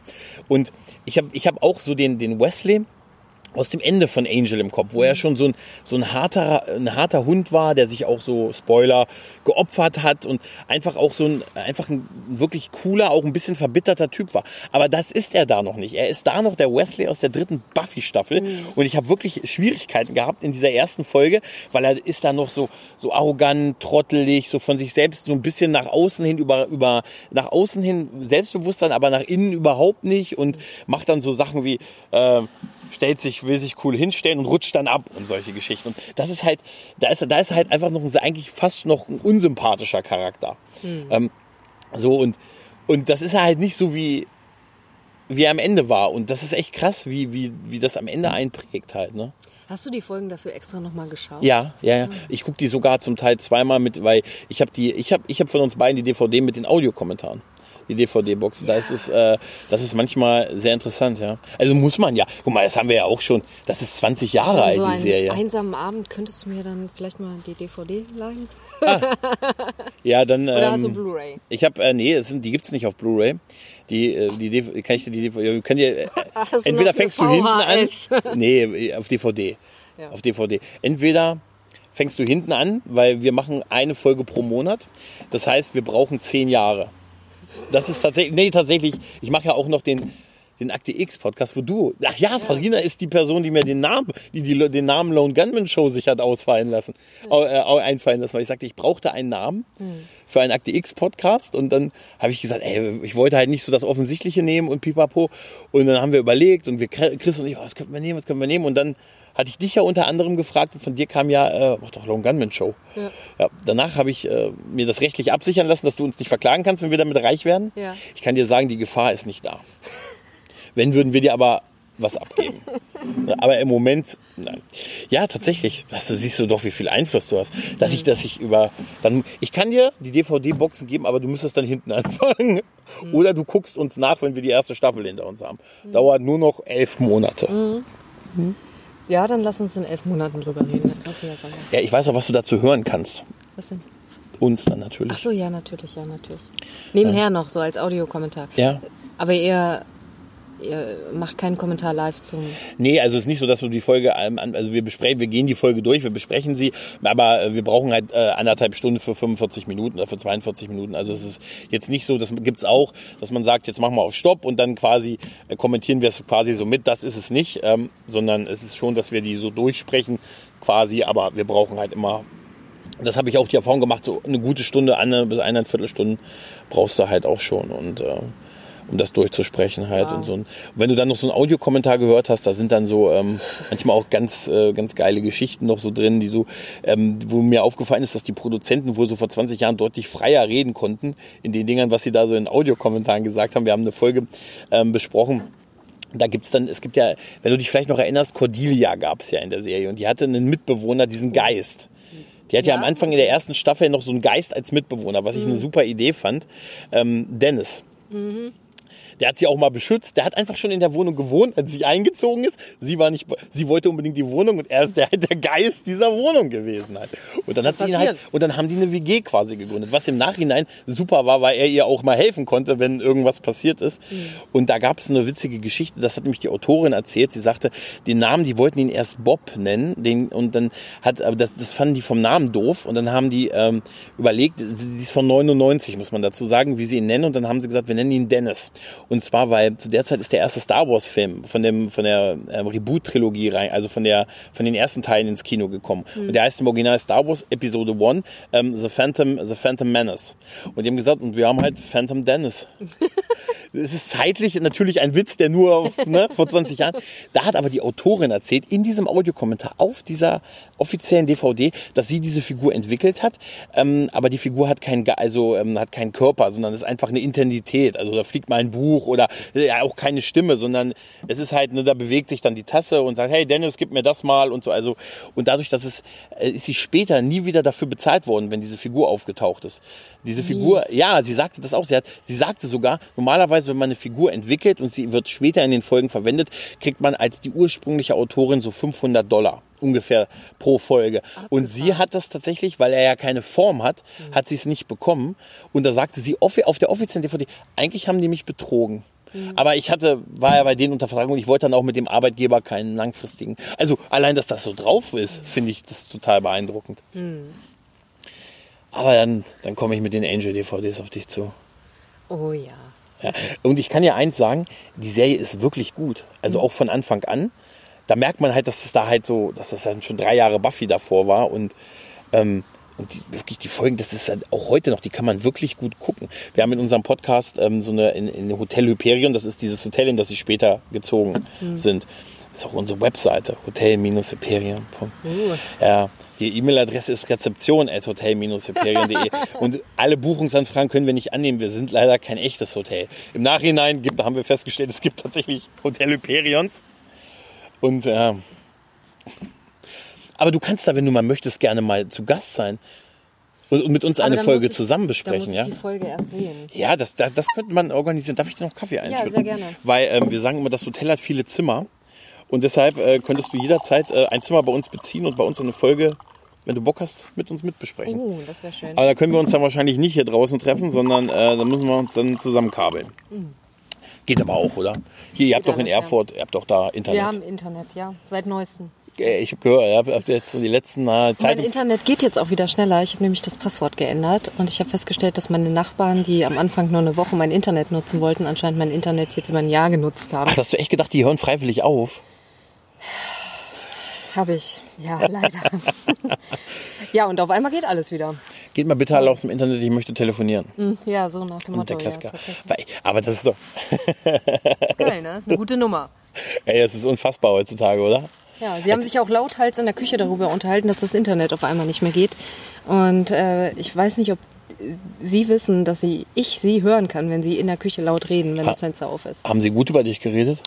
Und ich habe ich hab auch so den, den Wesley aus dem Ende von Angel im Kopf, wo er schon so ein, so ein harter, ein harter Hund war, der sich auch so, Spoiler, geopfert hat und einfach auch so ein, einfach ein wirklich cooler, auch ein bisschen verbitterter Typ war. Aber das ist er da noch nicht. Er ist da noch der Wesley aus der dritten Buffy-Staffel und ich habe wirklich Schwierigkeiten gehabt in dieser ersten Folge, weil er ist da noch so, so arrogant, trottelig, so von sich selbst so ein bisschen nach außen hin über, über, nach außen hin Selbstbewusstsein, aber nach innen überhaupt nicht und macht dann so Sachen wie, äh, stellt sich, will sich cool hinstellen und rutscht dann ab und solche Geschichten. Und das ist halt, da ist, da ist halt einfach noch ein, eigentlich fast noch ein unsympathischer Charakter. Ähm, so und, und das ist halt nicht so wie, wie er am Ende war. Und das ist echt krass, wie, wie, wie das am Ende einprägt halt, ne? Hast du die Folgen dafür extra nochmal geschaut? Ja, ja, ja. Ich gucke die sogar zum Teil zweimal mit, weil ich habe die, ich habe, ich habe von uns beiden die DVD mit den Audiokommentaren. Die DVD-Box. Da ist es, äh, das ist manchmal sehr interessant, ja. Also muss man ja. Guck mal, das haben wir ja auch schon. Das ist 20 Jahre alt, so die Serie. einsamen Abend könntest du mir dann vielleicht mal die DVD leihen? [LAUGHS] Ja, dann. Oder hast du Ähm, Blu-ray? ich habe, äh, nee, sind, die gibt's nicht auf Blu-ray. Die, äh, die, DV kann ich dir die DVD, wir können dir, äh, [LAUGHS] entweder fängst du hinten an, [LAUGHS] nee, auf DVD, Ja. auf DVD. Entweder fängst du hinten an, weil wir machen eine Folge pro Monat. Das heißt, wir brauchen zehn Jahre. Das ist tatsächlich, nee, tatsächlich, ich mache ja auch noch den, den Akte X Podcast, wo du, ach ja, Farina ist die Person, die mir den Namen, die, die den Namen Lone Gunman Show sich hat ausfallen lassen, äh, einfallen lassen, weil ich sagte, ich brauchte einen Namen für einen Akte X Podcast und dann habe ich gesagt, ey, ich wollte halt nicht so das Offensichtliche nehmen und pipapo und dann haben wir überlegt und wir, Chris und ich, oh, was können wir nehmen, was können wir nehmen und dann hatte ich dich ja unter anderem gefragt und von dir kam ja, äh, mach doch Lone Gunman Show. Ja. Ja, danach habe ich äh, mir das rechtlich absichern lassen, dass du uns nicht verklagen kannst, wenn wir damit reich werden. Ja. Ich kann dir sagen, die Gefahr ist nicht da. Wenn, würden wir dir aber was abgeben. [LAUGHS] Aber im Moment, nein. Ja, tatsächlich. Weißt du, siehst du doch, wie viel Einfluss du hast. Dass ich, dass ich über, dann, ich kann dir die DVD-Boxen geben, aber du müsstest dann hinten [LAUGHS] anfangen. Oder du guckst uns nach, wenn wir die erste Staffel hinter uns haben. Dauert nur noch elf Monate. Ja, dann lass uns in elf Monaten drüber reden. Das ist wieder Sommer. Ja, ich weiß auch, was du dazu hören kannst. Was denn? Uns dann natürlich. Ach so, ja, natürlich, ja, natürlich. Nebenher noch, so als Audiokommentar. Ja. Aber ihr, ihr macht keinen Kommentar live zum. Nee, also es ist nicht so, dass wir die Folge, also wir besprechen, wir gehen die Folge durch, wir besprechen sie, aber äh, wir brauchen halt äh, anderthalb Stunden für 45 Minuten oder für 42 Minuten. Also es ist jetzt nicht so, das gibt's auch, dass man sagt, jetzt machen wir auf Stopp und dann quasi äh, kommentieren wir es quasi so mit. Das ist es nicht, ähm, sondern es ist schon, dass wir die so durchsprechen quasi, aber wir brauchen halt immer das habe ich auch die Erfahrung gemacht, so eine gute Stunde, eine bis eineinviertel Stunden brauchst du halt auch schon und äh, um das durchzusprechen halt Ja. und so. Und wenn du dann noch so einen Audiokommentar gehört hast, da sind dann so ähm, manchmal auch ganz äh, ganz geile Geschichten noch so drin, die so, ähm, wo mir aufgefallen ist, dass die Produzenten wohl so vor 20 Jahren deutlich freier reden konnten in den Dingern, was sie da so in Audiokommentaren gesagt haben. Wir haben eine Folge ähm, besprochen. Da gibt's dann, es gibt ja, wenn du dich vielleicht noch erinnerst, Cordelia gab's ja in der Serie und die hatte einen Mitbewohner, diesen Geist. Die hat ja, Ja? am Anfang in der ersten Staffel noch so einen Geist als Mitbewohner, was ich eine super Idee fand. Ähm, Dennis. Der hat sie auch mal beschützt. Der hat einfach schon in der Wohnung gewohnt, als sie eingezogen ist. Sie war nicht, sie wollte unbedingt die Wohnung und er ist der, [LAUGHS] der Geist dieser Wohnung gewesen halt. Und dann hat sie ihn halt, und dann haben die eine WG quasi gegründet, was im Nachhinein super war, weil er ihr auch mal helfen konnte, wenn irgendwas passiert ist. Und da gab es eine witzige Geschichte, das hat nämlich die Autorin erzählt. Sie sagte, den Namen, die wollten ihn erst Bob nennen, den, und dann hat, aber das, das fanden die vom Namen doof und dann haben die ähm, überlegt, sie sie ist von 99, muss man dazu sagen, wie sie ihn nennen und dann haben sie gesagt, wir nennen ihn Dennis. Und zwar, weil zu der Zeit ist der erste Star Wars Film von dem von der ähm, Reboot-Trilogie rein, also von der von den ersten Teilen ins Kino gekommen. Und der heißt im Original Star Wars Episode 1 ähm, The Phantom The Phantom Menace. Und die haben gesagt, und wir haben halt Phantom Dennis. [LAUGHS] Es ist zeitlich natürlich ein Witz, der nur auf, ne, vor 20 Jahren. Da hat aber die Autorin erzählt, in diesem Audiokommentar auf dieser offiziellen DVD, dass sie diese Figur entwickelt hat. Ähm, aber die Figur hat keinen, also, ähm, hat keinen Körper, sondern ist einfach eine Intensität. Also da fliegt mal ein Buch oder ja, auch keine Stimme, sondern es ist halt, ne, da bewegt sich dann die Tasse und sagt, hey Dennis, gib mir das mal und so. Also, und dadurch, dass es, äh, ist sie später nie wieder dafür bezahlt worden, wenn diese Figur aufgetaucht ist. Diese Figur, ja, sie sagte das auch. Sie, hat, sie sagte sogar, normalerweise, wenn man eine Figur entwickelt und sie wird später in den Folgen verwendet, kriegt man als die ursprüngliche Autorin so 500 Dollar ungefähr pro Folge. Und sie hat das tatsächlich, weil er ja keine Form hat, hat sie es nicht bekommen. Und da sagte sie auf der offiziellen DVD, eigentlich haben die mich betrogen. Aber ich hatte, war ja bei denen unter Vertrag und ich wollte dann auch mit dem Arbeitgeber keinen langfristigen. Also allein, dass das so drauf ist, finde ich das total beeindruckend. Aber dann, dann komme ich mit den Angel-DVDs auf dich zu. Oh ja. Ja. Und ich kann ja eins sagen, die Serie ist wirklich gut. Also auch von Anfang an. Da merkt man halt, dass das da halt so, dass das dann schon drei Jahre Buffy davor war und, ähm, und die, wirklich die Folgen, das ist halt auch heute noch, die kann man wirklich gut gucken. Wir haben in unserem Podcast ähm, so eine in, in Hotel Hyperion, das ist dieses Hotel, in das sie später gezogen sind. Das ist auch unsere Webseite, hotel-hyperion. Ja, die E-Mail-Adresse ist rezeption.hotel-hyperion.de [LAUGHS] und alle Buchungsanfragen können wir nicht annehmen. Wir sind leider kein echtes Hotel. Im Nachhinein gibt, haben wir festgestellt, es gibt tatsächlich Hotel Hyperions. Und ja. Aber du kannst da, wenn du mal möchtest, gerne mal zu Gast sein und, und mit uns Aber eine dann Folge muss ich- zusammen besprechen, muss ich ja? die Folge erst sehen. Ja, das, das, das könnte man organisieren. Darf ich dir noch Kaffee einschütten? sehr gerne. Weil ähm, wir sagen immer, das Hotel hat viele Zimmer. Und deshalb äh, könntest du jederzeit äh, ein Zimmer bei uns beziehen und bei uns eine Folge, wenn du Bock hast, mit uns mitbesprechen. Uh, das wäre schön. Aber da können wir uns dann wahrscheinlich nicht hier draußen treffen, sondern äh, da müssen wir uns dann zusammenkabeln. Geht aber auch, oder? Hier, ihr habt doch in alles, ja. Erfurt, ihr habt doch da Internet. Wir haben Internet, ja, seit neuestem. Äh, ich habe gehört, ihr habt- jetzt die letzten äh, Mein. Internet geht jetzt auch wieder schneller. Ich habe nämlich das Passwort geändert und ich habe festgestellt, dass meine Nachbarn, die am Anfang nur eine Woche mein Internet nutzen wollten, anscheinend mein Internet jetzt über ein Jahr genutzt haben. Ach, hast du echt gedacht, die hören freiwillig auf? Habe ich. Ja, [LAUGHS] leider. ja, und auf einmal geht alles wieder. Geht mal bitte alle aus dem Internet, ich möchte telefonieren. Hm, Ja, so nach dem Und der Motto. Ja, Klassiker. Weil- aber das ist doch, [LAUGHS] Geil, ne? Das ist eine gute Nummer. ey, das ist unfassbar heutzutage, oder? Ja, sie haben sich auch lauthals in der Küche darüber unterhalten, dass das Internet auf einmal nicht mehr geht. Und äh, ich weiß nicht, ob Sie wissen, dass sie, ich Sie hören kann, wenn Sie in der Küche laut reden, wenn Ha- das Fenster auf ist. Haben sie gut über dich geredet?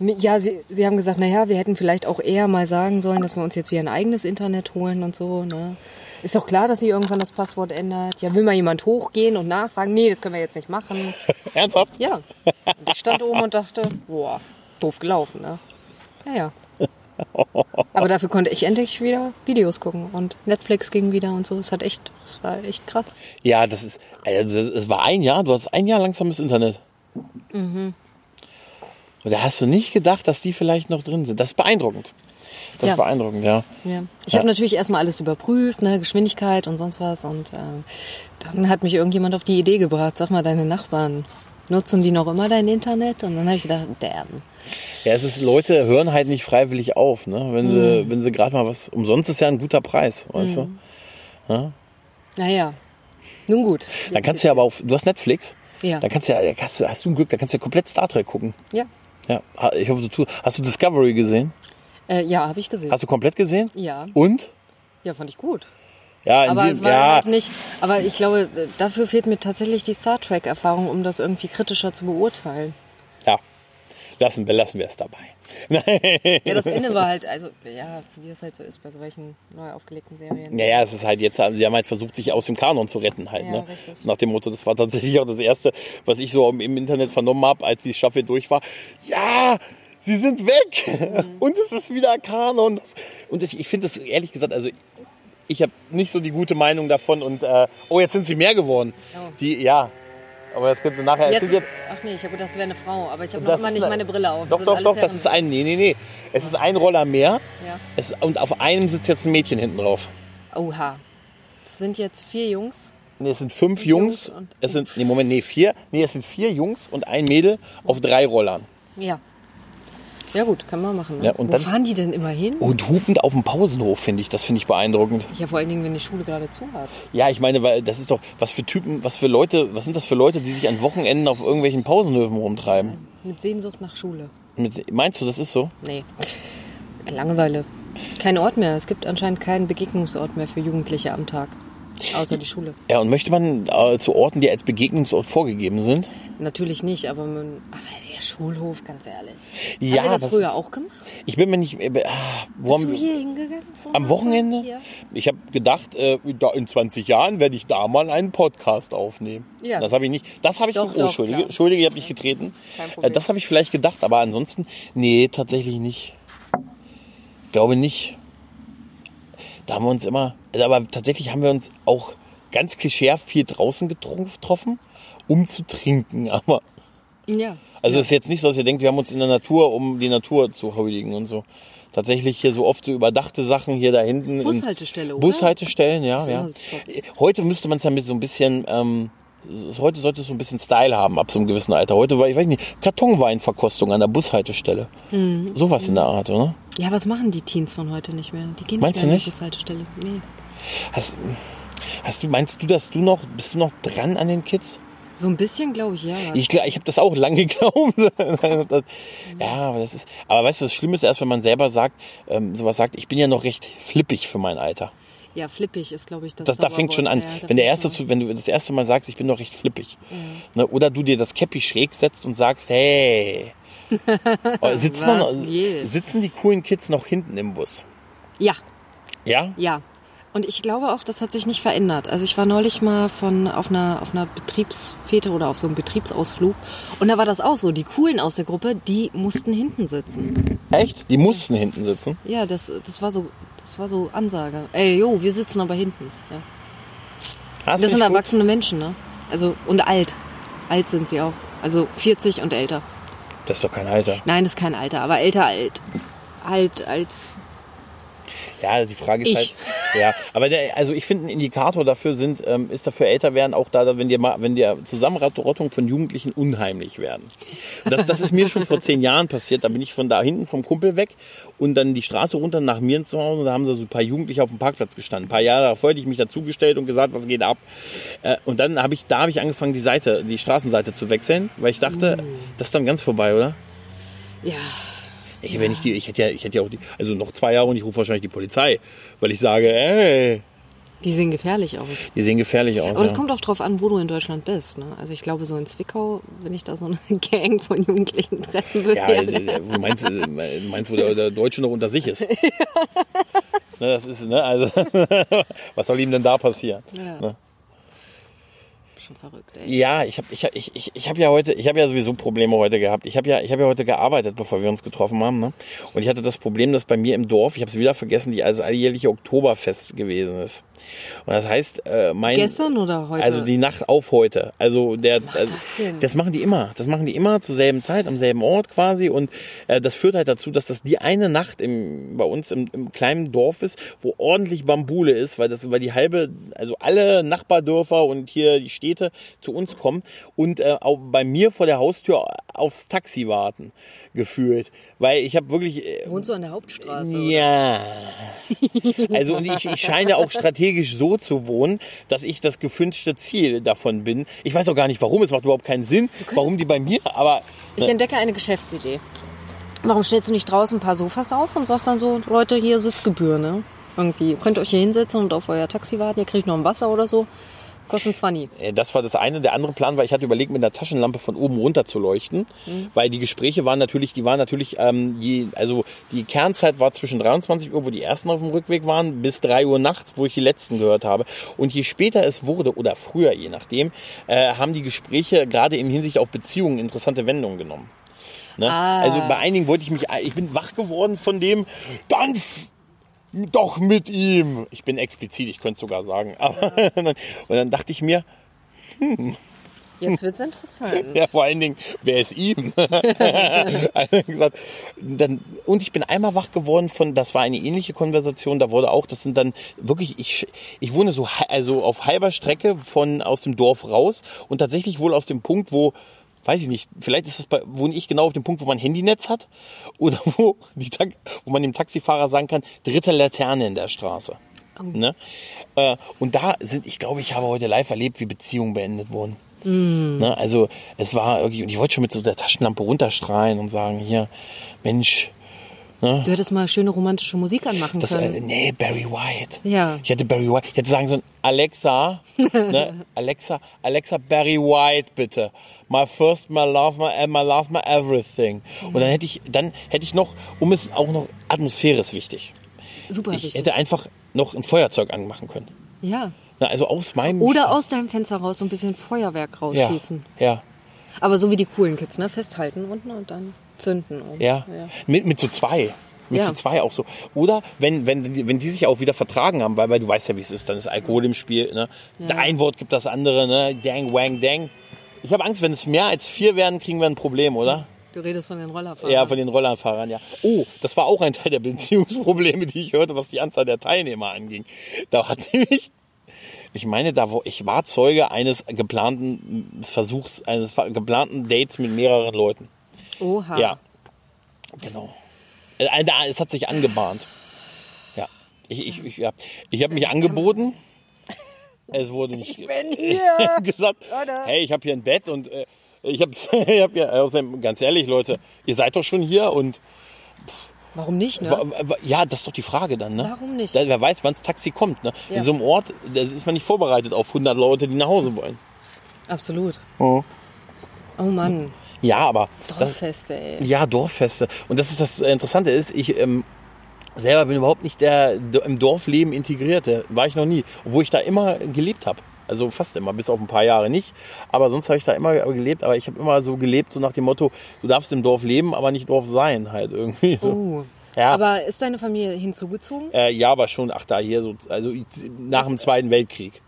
Ja, sie, sie haben gesagt, naja, wir hätten vielleicht auch eher mal sagen sollen, dass wir uns jetzt wieder ein eigenes Internet holen und so. Ne? Ist doch klar, dass sie irgendwann das Passwort ändert. Ja, will mal jemand hochgehen und nachfragen? Nee, das können wir jetzt nicht machen. [LAUGHS] Ernsthaft? Ja. Und ich stand oben und dachte, boah, doof gelaufen, ne? Naja. [LAUGHS] Aber dafür konnte ich endlich wieder Videos gucken und Netflix ging wieder und so. Es hat echt, es war echt krass. Ja, das ist, also es war ein Jahr, du hast ein Jahr langsames Internet. Und da hast du nicht gedacht, dass die vielleicht noch drin sind. Das ist beeindruckend. Das Ja. ist beeindruckend, ja. Ja. Ich Ja. habe natürlich erstmal alles überprüft, ne, Geschwindigkeit und sonst was. Und äh, dann hat mich irgendjemand auf die Idee gebracht, sag mal, deine Nachbarn, nutzen die noch immer dein Internet? Und dann habe ich gedacht, damn. Ja, es ist, Leute hören halt nicht freiwillig auf, ne? Wenn Mhm. sie, wenn sie gerade mal was, umsonst ist ja ein guter Preis, weißt du? Naja, nun gut. Dann kannst du ja aber auf, du hast Netflix? Ja. Dann kannst du ja, hast du, hast du ein Glück, da kannst du ja komplett Star Trek gucken. Ja, Ja, ich hoffe, du tust. Hast du Discovery gesehen? äh, ja habe ich gesehen. Hast du komplett gesehen? ja, Und? ja, fand ich gut. Ja, Aber es diesem, war ja, halt nicht, aber ich glaube, dafür fehlt mir tatsächlich die Star Trek-Erfahrung, um das irgendwie kritischer zu beurteilen. ja. Lassen, belassen wir es dabei. Ja, das Ende war [LAUGHS] halt, also, ja, wie es halt so ist bei solchen neu aufgelegten Serien. Ja, ja, es ist halt jetzt, sie haben halt versucht, sich aus dem Kanon zu retten halt, Ja, ne? richtig. Nach dem Motto, das war tatsächlich auch das erste, was ich so im Internet vernommen habe, als die Staffel durch war. Ja, sie sind weg! Mhm. [LAUGHS] Und es ist wieder Kanon. Und das, ich finde das ehrlich gesagt, also ich habe nicht so die gute Meinung davon und äh, oh, jetzt sind sie mehr geworden. Oh. Die, ja. Aber das könnte nachher Jetzt ist, ach nee, ich habe gedacht, das wäre eine Frau, aber ich habe noch immer nicht eine- meine Brille auf. Doch, doch, doch, das ist ein, nee, nee, nee. Es ist ein Roller mehr. Ja. Es, und auf einem sitzt jetzt ein Mädchen hinten drauf. Oha. Das sind jetzt vier Jungs. Nee, es sind fünf Jungs. Jungs und- es sind, nee, Moment, nee, vier. Nee, es sind vier Jungs und ein Mädel auf drei Rollern. Ja. Ja gut, kann man machen. Ne? Ja, und Wo dann- fahren die denn immer hin? Und hupend auf dem Pausenhof, finde ich. Das finde ich beeindruckend. Ja, vor allen Dingen, wenn die Schule gerade zu hat. Ja, ich meine, weil das ist doch, was für Typen, was für Leute, was sind das für Leute, die sich an Wochenenden auf irgendwelchen Pausenhöfen rumtreiben? Mit Sehnsucht nach Schule. Mit, meinst du, das ist so? Nee. Langeweile. Kein Ort mehr. Es gibt anscheinend keinen Begegnungsort mehr für Jugendliche am Tag. Außer die Schule. Ja, und möchte man äh, zu Orten, die als Begegnungsort vorgegeben sind? Natürlich nicht, aber, man, aber der Schulhof, ganz ehrlich. Ja, Haben wir das, das früher ist- auch gemacht? Ich bin mir nicht, äh, ah, Bist haben du hier hingegangen? So Am? Wochenende? Ja. Ich habe gedacht, äh, in 20 Jahren werde ich da mal einen Podcast aufnehmen. Ja. Das habe ich nicht. Das habe ich. Doch, oh, doch, Entschuldige, klar. Entschuldige, ich habe dich getreten. Kein Äh, Problem. das habe ich vielleicht gedacht, aber ansonsten, nee, tatsächlich nicht. Glaube nicht. Da haben wir uns immer, also aber tatsächlich haben wir uns auch ganz klischeehaft viel draußen getroffen, um zu trinken. [LAUGHS] Aber Ja. also es ist jetzt nicht so, dass ihr denkt, wir haben uns in der Natur, um die Natur zu huldigen und so. Tatsächlich hier so oft so überdachte Sachen hier da hinten. in- Bushaltestelle, oder? Bushaltestellen, ja, ja. Heute müsste man es ja mit so ein bisschen, ähm, heute sollte es so ein bisschen Style haben ab so einem gewissen Alter. Heute war, ich weiß nicht, Kartonweinverkostung an der Bushaltestelle. Mhm. Sowas in der Art, oder? Ja, was machen die Teens von heute nicht mehr? Die gehen nicht Meinst mehr du an nicht? die Bushaltestelle. Nee. Hast, hast du, meinst du, dass du noch, bist du noch dran an den Kids? So ein bisschen, glaube ich, ja. Ich, ich habe das auch lange [LAUGHS] geglaubt. Ja, aber das ist. Aber weißt du, das Schlimme ist erst, wenn man selber sagt, ähm, sowas sagt, ich bin ja noch recht flippig für mein Alter. Ja, flippig ist, glaube ich, das Das, da fängt schon an. Ja, wenn der erste, zu, wenn du das erste Mal sagst, ich bin noch recht flippig. Ne? Oder du dir das Käppi schräg setzt und sagst, hey. [LAUGHS] Oh, sitzt man, sitzen die coolen Kids noch hinten im Bus? an. Ja, Ja? ja. Und ich glaube auch, das hat sich nicht verändert. Also ich war neulich mal von auf einer auf einer Betriebsfete oder auf so einem Betriebsausflug und da war das auch so. Die coolen aus der Gruppe, die mussten hinten sitzen. Echt? Die mussten hinten sitzen. Ja, das das war so das war so Ansage. Ey, jo, wir sitzen aber hinten. Ja. Das du sind gut? erwachsene Menschen, ne? Also und alt. Alt sind sie auch. Also 40 und älter. Das ist doch kein Alter. Nein, das ist kein Alter, aber älter alt. Alt als Ja, also die Frage ist Ich. halt. Ja, aber der, also ich finde, ein Indikator dafür sind, ähm, ist dafür älter werden auch da, wenn dir mal, wenn dir Zusammenrottung von Jugendlichen unheimlich werden. Und das, das ist mir schon vor zehn Jahren passiert. Da bin ich von da hinten vom Kumpel weg und dann die Straße runter nach mir ins Zuhause. Und da haben so ein paar Jugendliche auf dem Parkplatz gestanden. Ein paar Jahre davor hätte ich mich dazugestellt und gesagt, was geht ab. Äh, und dann habe ich, da habe ich angefangen, die Seite, die Straßenseite zu wechseln, weil ich dachte, das ist dann ganz vorbei, oder? ja, Ich, wenn ich, die, ich hätte ja, ich hätte ja auch die, also noch zwei Jahre und ich rufe wahrscheinlich die Polizei, weil ich sage, ey, die sehen gefährlich aus. die sehen gefährlich aus. Aber es ja. kommt auch drauf an, wo du in Deutschland bist. Ne? Also ich glaube, so in Zwickau, wenn ich da so eine [LAUGHS] Gang von Jugendlichen treffen würde. ja, äh, äh, du meinst, äh, du meinst, wo der, der Deutsche noch unter sich ist. [LAUGHS] ne, das ist, ne, also, [LAUGHS] was soll ihm denn da passieren? Ja. Ne? Schon verrückt, ey. Ja, ich habe ich hab, ich, ich, ich hab ja heute, ich habe ja sowieso Probleme heute gehabt. Ich habe ja, ich habe ja heute gearbeitet, bevor wir uns getroffen haben. Ne? Und ich hatte das Problem, dass bei mir im Dorf, ich habe es wieder vergessen, die also alljährliche Oktoberfest gewesen ist. Und das heißt, äh, mein Gestern oder heute? also die Nacht auf heute. Also der, also, das das machen die immer. Das machen die immer zur selben Zeit, am selben Ort quasi. Und äh, das führt halt dazu, dass das die eine Nacht im, bei uns im, im kleinen Dorf ist, wo ordentlich Bambule ist, weil das, weil die halbe, also alle Nachbardörfer und hier die Städte zu uns kommen und äh, auch bei mir vor der Haustür aufs Taxi warten, gefühlt. Weil ich habe wirklich. Äh, Wohnst du an der Hauptstraße? oder? ja. Also und ich, ich scheine auch strategisch so zu wohnen, dass ich das gewünschte Ziel davon bin. Ich weiß auch gar nicht warum, es macht überhaupt keinen Sinn, warum die bei mir, aber Ich entdecke eine Geschäftsidee. Warum stellst du nicht draußen ein paar Sofas auf und sagst dann so, Leute, hier Sitzgebühr, ne? Irgendwie. Ihr könnt euch hier hinsetzen und auf euer Taxi warten, ihr kriegt noch ein Wasser oder so. Kostet 20. äh, das war das eine. Der andere Plan war, ich hatte überlegt, mit einer Taschenlampe von oben runter zu leuchten, weil die Gespräche waren natürlich, die waren natürlich, ähm, je, also die Kernzeit war zwischen 23 Uhr, wo die ersten auf dem Rückweg waren, bis 3 Uhr nachts, wo ich die letzten gehört habe. Und je später es wurde, oder früher, je nachdem, äh, haben die Gespräche gerade im Hinsicht auf Beziehungen interessante Wendungen genommen. Ne? Ah. Also bei einigen wollte ich mich, ich bin wach geworden von dem, dann doch mit ihm. Ich bin explizit, ich könnte es sogar sagen. [LAUGHS] Aber, und dann dachte ich mir, Jetzt wird's interessant. ja, vor allen Dingen, wer ist ihm? [LAUGHS] also gesagt, dann, und ich bin einmal wach geworden von, das war eine ähnliche Konversation, da wurde auch, das sind dann wirklich, ich, ich wohne so, also auf halber Strecke von, aus dem Dorf raus und tatsächlich wohl aus dem Punkt, wo, weiß ich nicht, vielleicht ist das bei, wohne ich genau auf dem Punkt, wo man Handynetz hat oder [LAUGHS] wo, die, wo man dem Taxifahrer sagen kann, dritte Laterne in der Straße. Ne? Äh, und da sind, ich glaube, ich habe heute live erlebt, wie Beziehungen beendet wurden. Ne, also es war irgendwie, und ich wollte schon mit so der Taschenlampe runterstrahlen und sagen, hier, Mensch, Du hättest mal schöne romantische Musik anmachen das, äh, können. nee, Barry White. Ja. Ich hätte Barry White, ich hätte sagen sollen, Alexa, ne, [LAUGHS] Alexa, Alexa Barry White bitte. My first, my love, my, uh, my love, my everything. Und dann hätte ich, dann hätte ich noch, um es auch noch, Atmosphäre ist wichtig. Super Ich wichtig. hätte einfach noch ein Feuerzeug anmachen können. Ja. Na, also aus meinem Oder aus deinem Fenster raus so ein bisschen Feuerwerk ja, rausschießen. ja. Aber so wie die coolen Kids, ne? Festhalten unten und dann zünden. oben. Ja, mit, mit so zwei. Mit Ja. so zwei auch so. Oder wenn, wenn, die- wenn die sich auch wieder vertragen haben, weil, weil du weißt ja, wie es ist, dann ist Alkohol im Spiel. Ne? Ja. Ein Wort gibt das andere, ne? Dang, wang, dang. Ich habe Angst, wenn es mehr als vier werden, kriegen wir ein Problem, oder? Du redest von den Rollerfahrern. Ja, von den Rollerfahrern, ja. Oh, das war auch ein Teil der Beziehungsprobleme, die ich hörte, was die Anzahl der Teilnehmer anging. Da hat [LAUGHS] nämlich, ich meine, da wo ich war Zeuge eines geplanten Versuchs, eines geplanten Dates mit mehreren Leuten. Oha. Ja, genau. Äh, da- Es hat sich angebahnt. Ja, ich, ich, ich, ja. ich habe mich angeboten. Es wurde nicht Ich bin hier. [LAUGHS] gesagt, Leute. hey, ich habe hier ein Bett und äh, ich habe [LAUGHS] ich hab ja, außerdem, ganz ehrlich, Leute, ihr seid doch schon hier und Warum nicht, ne? wa- wa- ja, das ist doch die Frage dann, ne? Warum nicht? Da, wer weiß, wann das Taxi kommt, ne? Ja. In so einem Ort, da ist man nicht vorbereitet auf 100 Leute, die nach Hause wollen. Absolut. Oh. Oh Mann. Ja, aber das, Dorffeste, ey. Ja, Dorffeste. Und das ist das Interessante ist, ich ähm, selber bin überhaupt nicht der, im Dorfleben integrierte. War ich noch nie. Obwohl ich da immer gelebt habe. Also fast immer, bis auf ein paar Jahre nicht. Aber sonst habe ich da immer gelebt. Aber ich habe immer so gelebt, so nach dem Motto, du darfst im Dorf leben, aber nicht Dorf sein halt irgendwie. So. Uh. Ja. Aber ist deine Familie hinzugezogen? Äh, ja, aber schon, ach da hier so, also nach dem Zweiten Weltkrieg.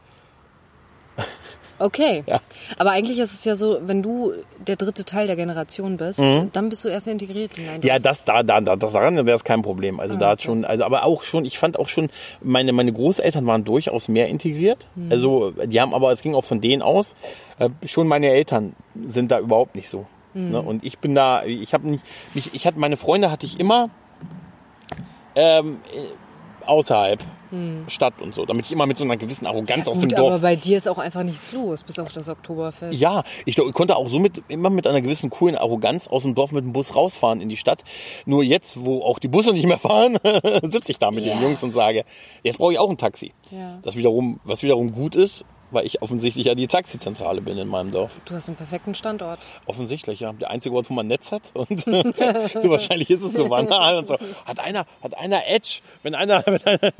Okay. Ja. Aber eigentlich ist es ja so, wenn du der dritte Teil der Generation bist, dann bist du erst integriert in ein Dorf. Mhm. Ja, das da, da, da das daran wäre es kein Problem. Also da hat schon, also aber auch schon, ich fand auch schon, meine meine Großeltern waren durchaus mehr integriert. Also die haben aber, es ging auch von denen aus. Äh, schon meine Eltern sind da überhaupt nicht so. Ne? Und ich bin da, ich habe nicht, mich, ich hatte meine Freunde hatte ich immer ähm, äh, außerhalb Stadt und so, damit ich immer mit so einer gewissen Arroganz aus dem Gut, Dorf aber bei dir ist auch einfach nichts los, bis auf das Oktoberfest. ja, ich ich konnte auch so mit, immer mit einer gewissen coolen Arroganz aus dem Dorf mit dem Bus rausfahren in die Stadt. Nur jetzt, wo auch die Busse nicht mehr fahren, [LAUGHS] sitze ich da mit Ja. den Jungs und sage, jetzt brauche ich auch ein Taxi. Ja. Das wiederum, was wiederum gut ist, weil ich offensichtlich ja die Taxizentrale bin in meinem Dorf. Du hast einen perfekten Standort. Offensichtlich, ja. Der einzige Ort, wo man Netz hat. Und [LAUGHS] wahrscheinlich ist es so banal und so. Hat einer, hat einer Edge? Wenn einer, [LAUGHS] wenn einer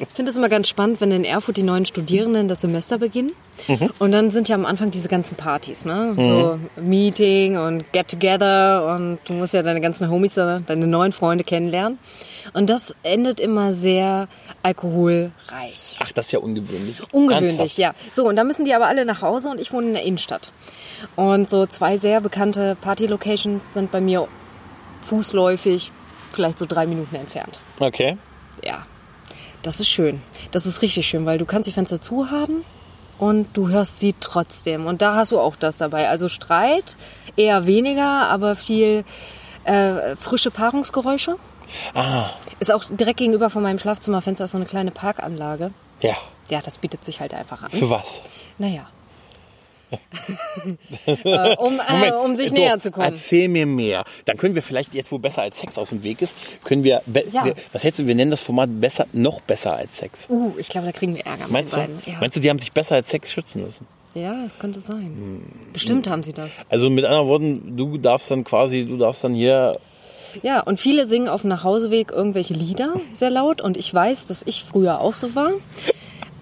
Ich finde es immer ganz spannend, wenn in Erfurt die neuen Studierenden das Semester beginnen. Mhm. Und dann sind ja am Anfang diese ganzen Partys, ne? So Meeting und Get Together und du musst ja deine ganzen Homies, deine neuen Freunde kennenlernen. Und das endet immer sehr alkoholreich. Ach, das ist ja ungewöhnlich. Ungewöhnlich, Ernsthaft? ja. So, und dann müssen die aber alle nach Hause und ich wohne in der Innenstadt. Und so zwei sehr bekannte Party-Locations sind bei mir fußläufig vielleicht so drei Minuten entfernt. Okay. Ja, das ist schön. Das ist richtig schön, weil du kannst die Fenster zu haben und du hörst sie trotzdem. Und da hast du auch das dabei. Also Streit eher weniger, aber viel äh, frische Paarungsgeräusche. Ah, Ist auch direkt gegenüber von meinem Schlafzimmerfenster ist so eine kleine Parkanlage. ja. Ja, das bietet sich halt einfach an. Für was? Naja. [LAUGHS] äh, um, äh, um sich doch, näher zu kommen. Erzähl mir mehr. Dann können wir vielleicht jetzt, wo besser als Sex aus dem Weg ist, können wir, Ja. wir was hältst du, wir nennen das Format besser, noch besser als Sex. Uh, ich glaube, da kriegen wir Ärger Meinst du? mit beiden. Ja. Meinst du, die haben sich besser als Sex schützen müssen? ja, das könnte sein. Hm. Bestimmt haben sie das. Also mit anderen Worten, du darfst dann quasi, du darfst dann hier, Ja, und viele singen auf dem Nachhauseweg irgendwelche Lieder sehr laut. Und ich weiß, dass ich früher auch so war.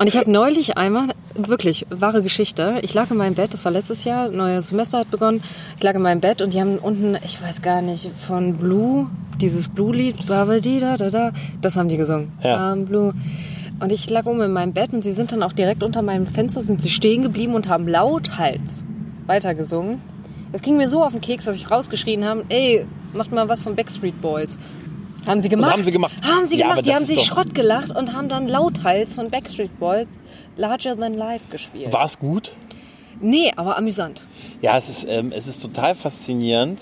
Und ich habe neulich einmal, wirklich, wahre Geschichte, ich lag in meinem Bett, das war letztes Jahr, neues Semester hat begonnen, ich lag in meinem Bett und die haben unten, ich weiß gar nicht, von Blue, dieses Blue-Lied, Babadi, da, da, da, das haben die gesungen. Ja. Um, Blue. Und ich lag oben in meinem Bett und sie sind dann auch direkt unter meinem Fenster, sind sie stehen geblieben und haben lauthals weitergesungen. Es ging mir so auf den Keks, dass ich rausgeschrien habe, ey, macht mal was von Backstreet Boys. Haben sie gemacht? haben sie gemacht? Haben sie Ja, gemacht. Die das haben sich Schrott gelacht und haben dann lauthals von Backstreet Boys Larger Than Life gespielt. war es gut? Nee, aber amüsant. Ja, es ist, ähm, es ist total faszinierend,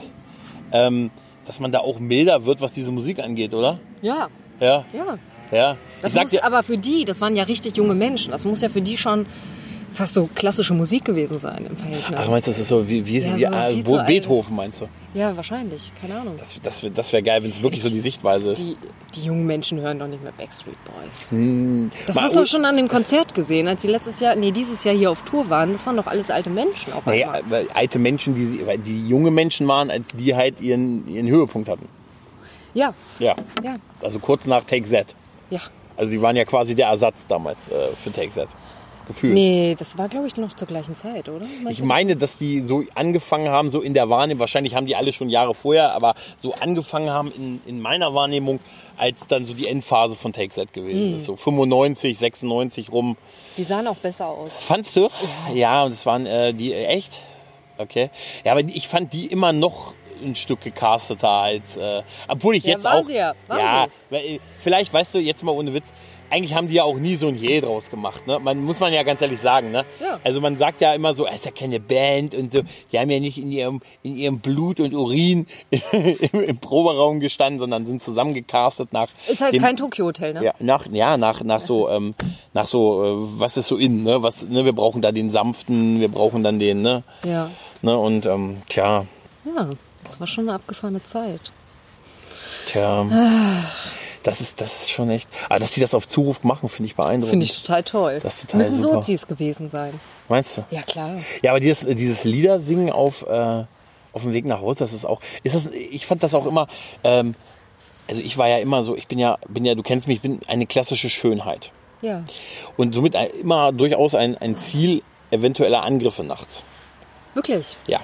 ähm, dass man da auch milder wird, was diese Musik angeht, oder? Ja, Ja, ja. ja. Das muss dir, aber für die, das waren ja richtig junge Menschen, das muss ja für die schon fast so klassische Musik gewesen sein im Verhältnis. ach, meinst du, das ist so wie, wie, Ja, wie so zu alt. Beethoven, meinst du? ja, wahrscheinlich, keine Ahnung. Das, das, das wäre geil, wenn es wirklich so die Sichtweise ist. Die, die jungen Menschen hören doch nicht mehr Backstreet Boys. Hm, Das mal- hast du schon an dem Konzert gesehen, als sie letztes Jahr, nee, dieses Jahr hier auf Tour waren. Das waren doch alles alte Menschen auf Naja, einmal. weil alte Menschen, die, sie- weil die junge Menschen waren, als die halt ihren, ihren Höhepunkt hatten. Ja, Ja, ja, also kurz nach Take Z. ja. Also sie waren ja quasi der Ersatz damals äh, für Take Z. Gefühlt. Nee, das war, glaube ich, noch zur gleichen Zeit, oder? Meinst Ich meine, dass die so angefangen haben, so in der Wahrnehmung, wahrscheinlich haben die alle schon Jahre vorher, aber so angefangen haben in, in meiner Wahrnehmung, als dann so die Endphase von Take Z gewesen ist. So 95, 96 rum. Die sahen auch besser aus. Fandst du? Ja, und es waren äh, die, äh, echt? Okay. Ja, aber ich fand die immer noch ein Stück gecasteter als, äh, obwohl ich Ja, jetzt waren auch. sie ja, waren ja, sie. vielleicht, weißt du, jetzt mal ohne Witz, eigentlich haben die ja auch nie so ein Je draus gemacht, ne? Man muss man ja ganz ehrlich sagen, ne? Ja. Also man sagt ja immer so, es ist ja keine Band und so, die haben ja nicht in ihrem, in ihrem Blut und Urin [LAUGHS] im, im Proberaum gestanden, sondern sind zusammengecastet nach. Ist halt dem, kein Tokyo-Hotel, ne? ja, nach, ja, nach, nach so, ähm, nach so, äh, was ist so in, ne? Was, ne? Wir brauchen da den sanften, wir brauchen dann den, ne? Ja. ne? Und, ähm, tja, Ja, das war schon eine abgefahrene Zeit. tja. Das ist, das ist schon echt. Aber dass die das auf Zuruf machen, finde ich beeindruckend. Finde ich total toll. Das ist total Müssen super. Sozis gewesen sein. Meinst du? Ja, klar. Ja, aber dieses, dieses Liedersingen auf, äh, auf dem Weg nach Hause, das ist auch, ist das, ich fand das auch immer, ähm, also ich war ja immer so, ich bin ja, bin ja, du kennst mich, ich bin eine klassische Schönheit. Ja. Und somit immer durchaus ein, ein Ziel eventueller Angriffe nachts. Wirklich. Ja.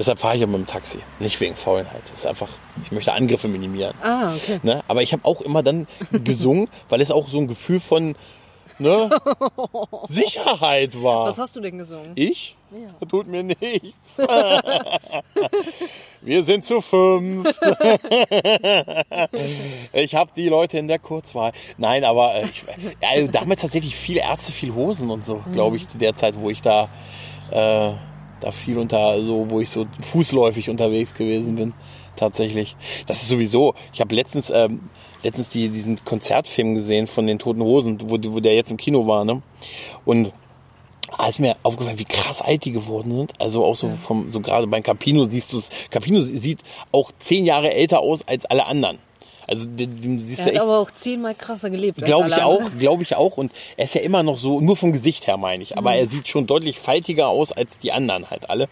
Deshalb fahre ich ja mit dem Taxi. Nicht wegen Faulheit. Das ist einfach, ich möchte Angriffe minimieren. Ah, okay. Ne? Aber ich habe auch immer dann gesungen, [LAUGHS] weil es auch so ein Gefühl von ne, [LAUGHS] Sicherheit war. Was hast du denn gesungen? Ich? Ja. Tut mir nichts. [LAUGHS] Wir sind zu fünf. ich habe die Leute in der Kurzwahl. Nein, aber äh, ich, ja, also damals tatsächlich viele Ärzte, viel Hosen und so, glaube ich, zu der Zeit, wo ich da, äh, da viel unter, so, wo ich so fußläufig unterwegs gewesen bin. Tatsächlich. Das ist sowieso. Ich habe letztens, ähm, letztens die, diesen Konzertfilm gesehen von den Toten Hosen, wo, wo der jetzt im Kino war, ne? Und Ah, ist mir aufgefallen, wie krass alt die geworden sind. Also auch so vom, so gerade beim Capino siehst du es. Capino sieht auch zehn Jahre älter aus als alle anderen. Also den siehst Er du hat echt aber auch zehnmal krasser gelebt. Glaube ich auch, glaube ich auch. Und er ist ja immer noch so, nur vom Gesicht her meine ich. Mhm. Aber er sieht schon deutlich faltiger aus als die anderen halt alle.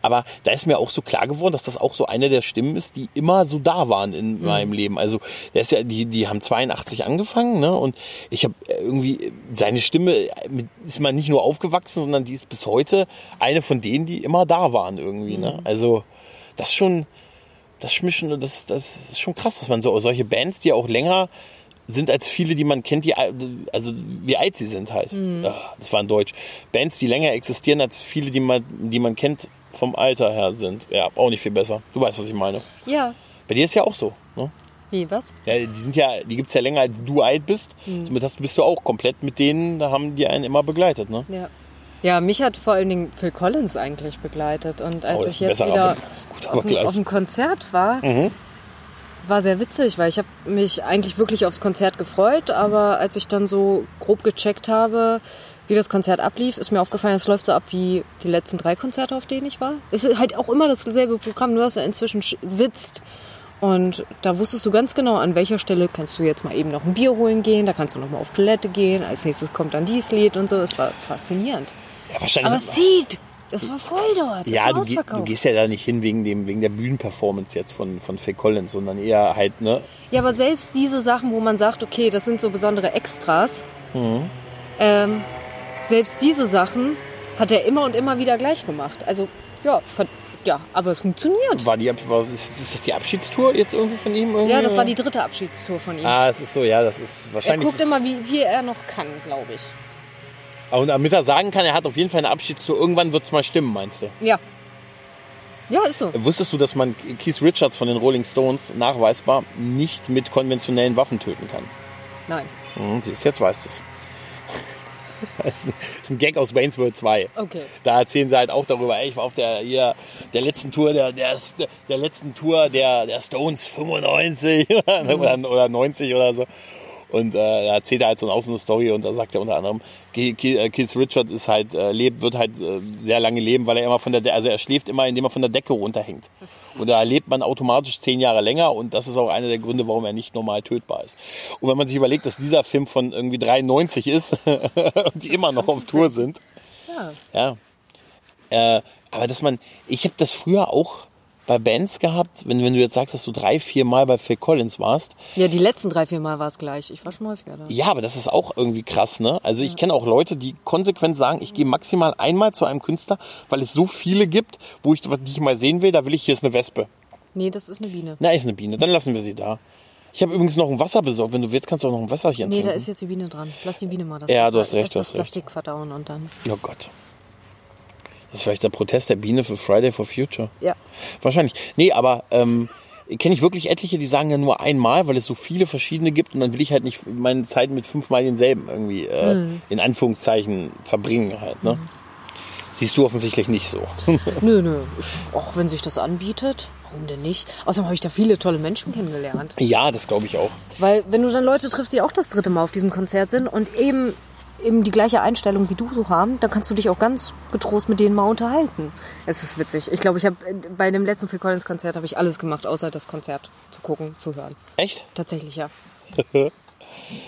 Aber da ist mir auch so klar geworden, dass das auch so eine der Stimmen ist, die immer so da waren in Mhm. meinem Leben. Also der ist ja, die, die haben 82 angefangen, ne? Und ich habe irgendwie seine Stimme mit- ist mal nicht nur aufgewachsen, sondern die ist bis heute eine von denen, die immer da waren irgendwie. Ne? Mhm. Also das ist schon, das ist schon, das, das ist schon krass, dass man so solche Bands, die auch länger sind als viele, die man kennt, die al- also wie alt sie sind halt. Ah, Das war in Deutsch. Bands, die länger existieren als viele, die man, die man kennt, vom Alter her sind. Ja, auch nicht viel besser. Du weißt, was ich meine. Ja. Bei dir ist ja auch so. Ne? Wie, was? Ja, die sind ja, die gibt's ja länger als du alt bist. Somit hast, bist du auch komplett mit denen, da haben die einen immer begleitet, ne? Ja. Ja, mich hat vor allen Dingen Phil Collins eigentlich begleitet. Und als Oh, ich jetzt wieder auf. Mhm. auf dem Konzert war, war sehr witzig, weil ich habe mich eigentlich wirklich aufs Konzert gefreut, aber als ich dann so grob gecheckt habe, wie das Konzert ablief, ist mir aufgefallen, es läuft so ab wie die letzten drei Konzerte, auf denen ich war. Es ist halt auch immer dasselbe Programm, nur dass er inzwischen sch- sitzt. Und da wusstest du ganz genau, an welcher Stelle kannst du jetzt mal eben noch ein Bier holen gehen, da kannst du noch mal auf Toilette gehen, als nächstes kommt dann dieses Lied und so. Es war faszinierend. Ja, wahrscheinlich. Aber Seed, das war voll dort. Das ja, du, geh- du gehst ja da nicht hin wegen dem, wegen der Bühnenperformance jetzt von, von Phil Collins, sondern eher halt, ne? Ja, aber selbst diese Sachen, wo man sagt, okay, das sind so besondere Extras, Mhm. ähm, selbst diese Sachen hat er immer und immer wieder gleich gemacht. Also, ja, ja aber es funktioniert. War die, war, ist, ist das die Abschiedstour jetzt irgendwie von ihm? Irgendwie? Ja, das war die dritte Abschiedstour von ihm. Ah, es ist so, ja, das ist er wahrscheinlich. guckt immer, wie, wie er noch kann, glaube ich. Und damit er sagen kann, er hat auf jeden Fall eine Abschiedstour, irgendwann wird's mal stimmen, meinst du? Ja. Ja, ist so. Wusstest du, dass man Keith Richards von den Rolling Stones nachweisbar nicht mit konventionellen Waffen töten kann? Nein. Mhm, jetzt weißt du es. [LAUGHS] Das ist ein Gag aus Wayne's World 2. Okay. Da erzählen sie halt auch darüber, ey, ich war auf der, hier, der letzten Tour, der, der, der letzten Tour der, der Stones 95 [LAUGHS] oder, oder 90 oder so. Und äh, da erzählt er halt so eine, auch so eine Story und da sagt er unter anderem, äh, Keith Richards ist halt, äh, lebt, wird halt äh, sehr lange leben, weil er immer von der, De also er schläft immer, indem er von der Decke runterhängt. Und da lebt man automatisch zehn Jahre länger und das ist auch einer der Gründe, warum er nicht normal tötbar ist. Und wenn man sich überlegt, dass dieser Film von irgendwie 93 ist und [LAUGHS] die immer noch auf Tour sind, Ja. ja. Äh, aber dass man, ich habe das früher auch bei Bands gehabt, wenn, wenn du jetzt sagst, dass du drei, vier Mal bei Phil Collins warst. Ja, die letzten drei, vier Mal war es gleich. Ich war schon häufiger da. Ja, aber das ist auch irgendwie krass, ne? Also ich kenne auch Leute, die konsequent sagen, ich gehe maximal einmal zu einem Künstler, weil es so viele gibt, wo ich, was die ich mal sehen will, da will ich, hier ist eine Wespe. Nee, das ist eine Biene. Na, ist eine Biene, dann lassen wir sie da. Ich habe übrigens noch ein Wasser besorgt. Wenn du willst, kannst du auch noch ein Wasserchen Nee, trinken. da ist jetzt die Biene dran. Lass die Biene mal das Ja, Wasser- du hast recht, du das hast recht. Plastik verdauen und dann. Oh Gott. Das ist vielleicht der Protest der Biene für Friday for Future. Ja. Wahrscheinlich. Nee, aber ähm, kenne ich wirklich etliche, die sagen ja nur einmal, weil es so viele verschiedene gibt und dann will ich halt nicht meine Zeit mit fünfmal denselben irgendwie äh, Mhm. in Anführungszeichen verbringen halt. Ne? Siehst du offensichtlich nicht so. [LAUGHS] Nö, nö. Auch wenn sich das anbietet, warum denn nicht? Außerdem habe ich da viele tolle Menschen kennengelernt. ja, das glaube ich auch. Weil wenn du dann Leute triffst, die auch das dritte Mal auf diesem Konzert sind und eben eben die gleiche Einstellung wie du so haben, dann kannst du dich auch ganz getrost mit denen mal unterhalten. Es ist witzig. Ich glaube, ich habe bei dem letzten Phil Collins Konzert habe ich alles gemacht, außer das Konzert zu gucken, zu hören. Echt? Tatsächlich ja. [LAUGHS]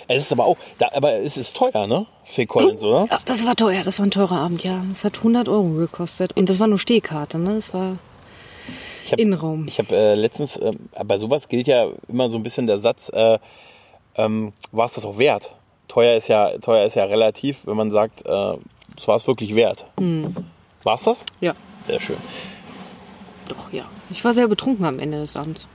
Es ist aber auch, da, aber es ist teuer, ne? Phil Collins, oder? Ja, das war teuer. Das war ein teurer Abend, ja. Es hat 100 Euro gekostet und das war nur Stehkarte, ne? Das war Ich hab, Innenraum. Ich habe äh, letztens, äh, bei sowas gilt ja immer so ein bisschen der Satz, äh, ähm, war es das auch wert? Teuer ist ja, teuer ist ja relativ, wenn man sagt, äh, es war es wirklich wert. Hm. War es das? ja, Sehr schön. doch ja. Ich war sehr betrunken am Ende des Abends.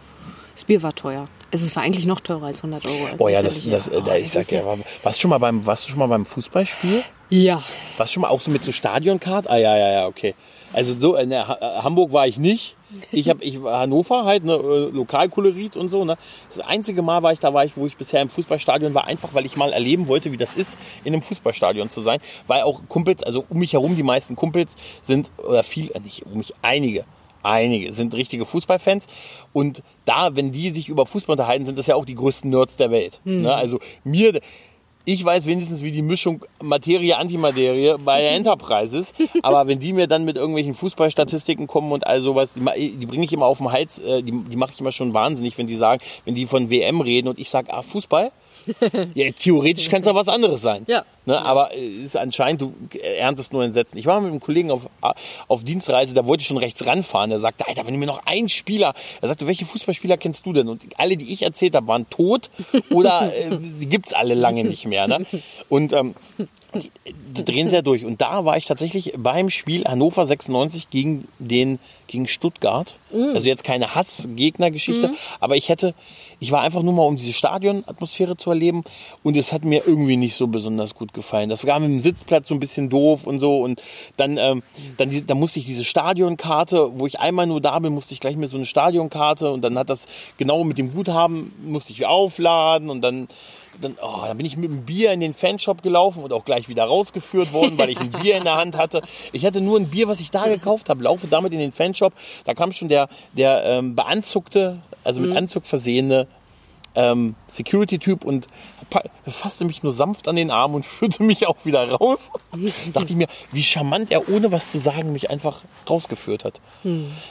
Das Bier war teuer. Also es war eigentlich noch teurer als 100 Euro. Oh ja, das, das, äh, Oh, da, ich sag ja, war, warst du schon mal beim, warst du schon mal beim Fußballspiel? Ja. Warst du schon mal auch so mit so Stadioncard? Ah ja, ja, ja, okay. Also so in Hamburg war ich nicht. Ich habe ich war Hannover halt ne äh, Lokalkolorit und so, ne. Das einzige Mal war ich da war ich, wo ich bisher im Fußballstadion war, einfach weil ich mal erleben wollte, wie das ist, in einem Fußballstadion zu sein, weil auch Kumpels, also um mich herum die meisten Kumpels sind oder viel äh, nicht um mich einige Einige sind richtige Fußballfans und da, wenn die sich über Fußball unterhalten, sind das ja auch die größten Nerds der Welt. Ne? Also mir, ich weiß wenigstens, wie die Mischung Materie-Antimaterie bei der Enterprise ist. [LAUGHS] Aber wenn die mir dann mit irgendwelchen Fußballstatistiken kommen und all sowas, die, die bringe ich immer auf den Hals, äh, die, die mache ich immer schon wahnsinnig, wenn die sagen, wenn die von WM reden und ich sage, ah, Fußball? Ja, theoretisch kann es auch was anderes sein. Ja. Ne, aber es ist anscheinend, du erntest nur Entsetzen. Ich war mit einem Kollegen auf, auf Dienstreise, da wollte ich schon rechts ranfahren. Der sagte, Alter, wenn du mir noch einen Spieler, er sagte, welche Fußballspieler kennst du denn? Und alle, die ich erzählt habe, waren tot [LAUGHS] oder äh, die gibt's alle lange nicht mehr. Ne? Und ähm, die, die drehen sehr durch. Und da war ich tatsächlich beim Spiel Hannover 96 gegen den gegen Stuttgart. Also jetzt keine Hassgegnergeschichte, aber ich hätte, ich war einfach nur mal, um diese Stadionatmosphäre zu erleben und es hat mir irgendwie nicht so besonders gut gefallen. Das war mit dem Sitzplatz so ein bisschen doof und so und dann, ähm, dann, dann musste ich diese Stadionkarte, wo ich einmal nur da bin, musste ich gleich mir so eine Stadionkarte und dann hat das genau mit dem Guthaben musste ich aufladen und dann dann, oh, dann bin ich mit einem Bier in den Fanshop gelaufen und auch gleich wieder rausgeführt worden, weil ich ein Bier in der Hand hatte. Ich hatte nur ein Bier, was ich da gekauft habe, laufe damit in den Fanshop. Da kam schon der, der ähm, beanzugte, also mit Anzug versehene ähm, Security-Typ und fasste mich nur sanft an den Arm und [LAUGHS] führte mich auch wieder raus. [LAUGHS] Dachte ich mir, wie charmant er ohne was zu sagen mich einfach rausgeführt hat.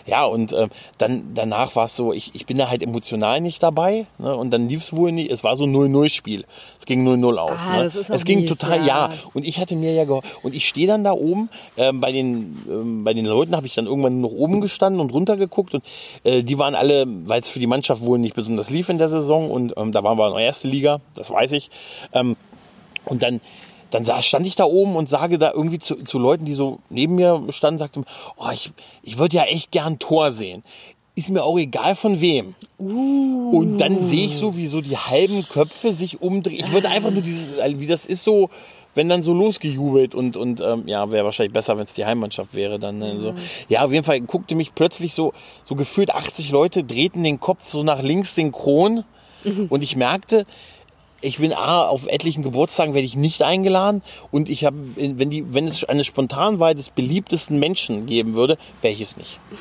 Ja, und ähm, dann danach war es so, ich, ich bin da halt emotional nicht dabei. Ne? Und dann lief es wohl nicht, es war so ein 0-0-Spiel. Es ging 0-0 aus. Ah, ne? es ging mies, total, ja. ja. Und ich hatte mir ja und ich stehe dann da oben, ähm, bei, den, ähm, bei den Leuten habe ich dann irgendwann noch oben gestanden und runtergeguckt und äh, die waren alle, weil es für die Mannschaft wohl nicht besonders lief in der Saison und ähm, da waren wir in der ersten Liga, das weiß ich. Ähm, und dann, dann stand ich da oben und sage da irgendwie zu, zu Leuten, die so neben mir standen, sagte, oh, ich, ich würde ja echt gern Tor sehen. Ist mir auch egal von wem. Und dann sehe ich so, wie so die halben Köpfe sich umdrehen. Ich würde einfach nur dieses, wie das ist so, wenn dann so losgejubelt und, und ähm, ja, wäre wahrscheinlich besser, wenn es die Heimmannschaft wäre dann. Ne, so. Ja, auf jeden Fall guckte mich plötzlich so, so gefühlt 80 Leute drehten den Kopf so nach links synchron [LAUGHS] und ich merkte, ich bin A, auf etlichen Geburtstagen werde ich nicht eingeladen und ich habe, wenn die, wenn es eine Spontanwahl des beliebtesten Menschen geben würde, wäre ich es nicht. [LAUGHS]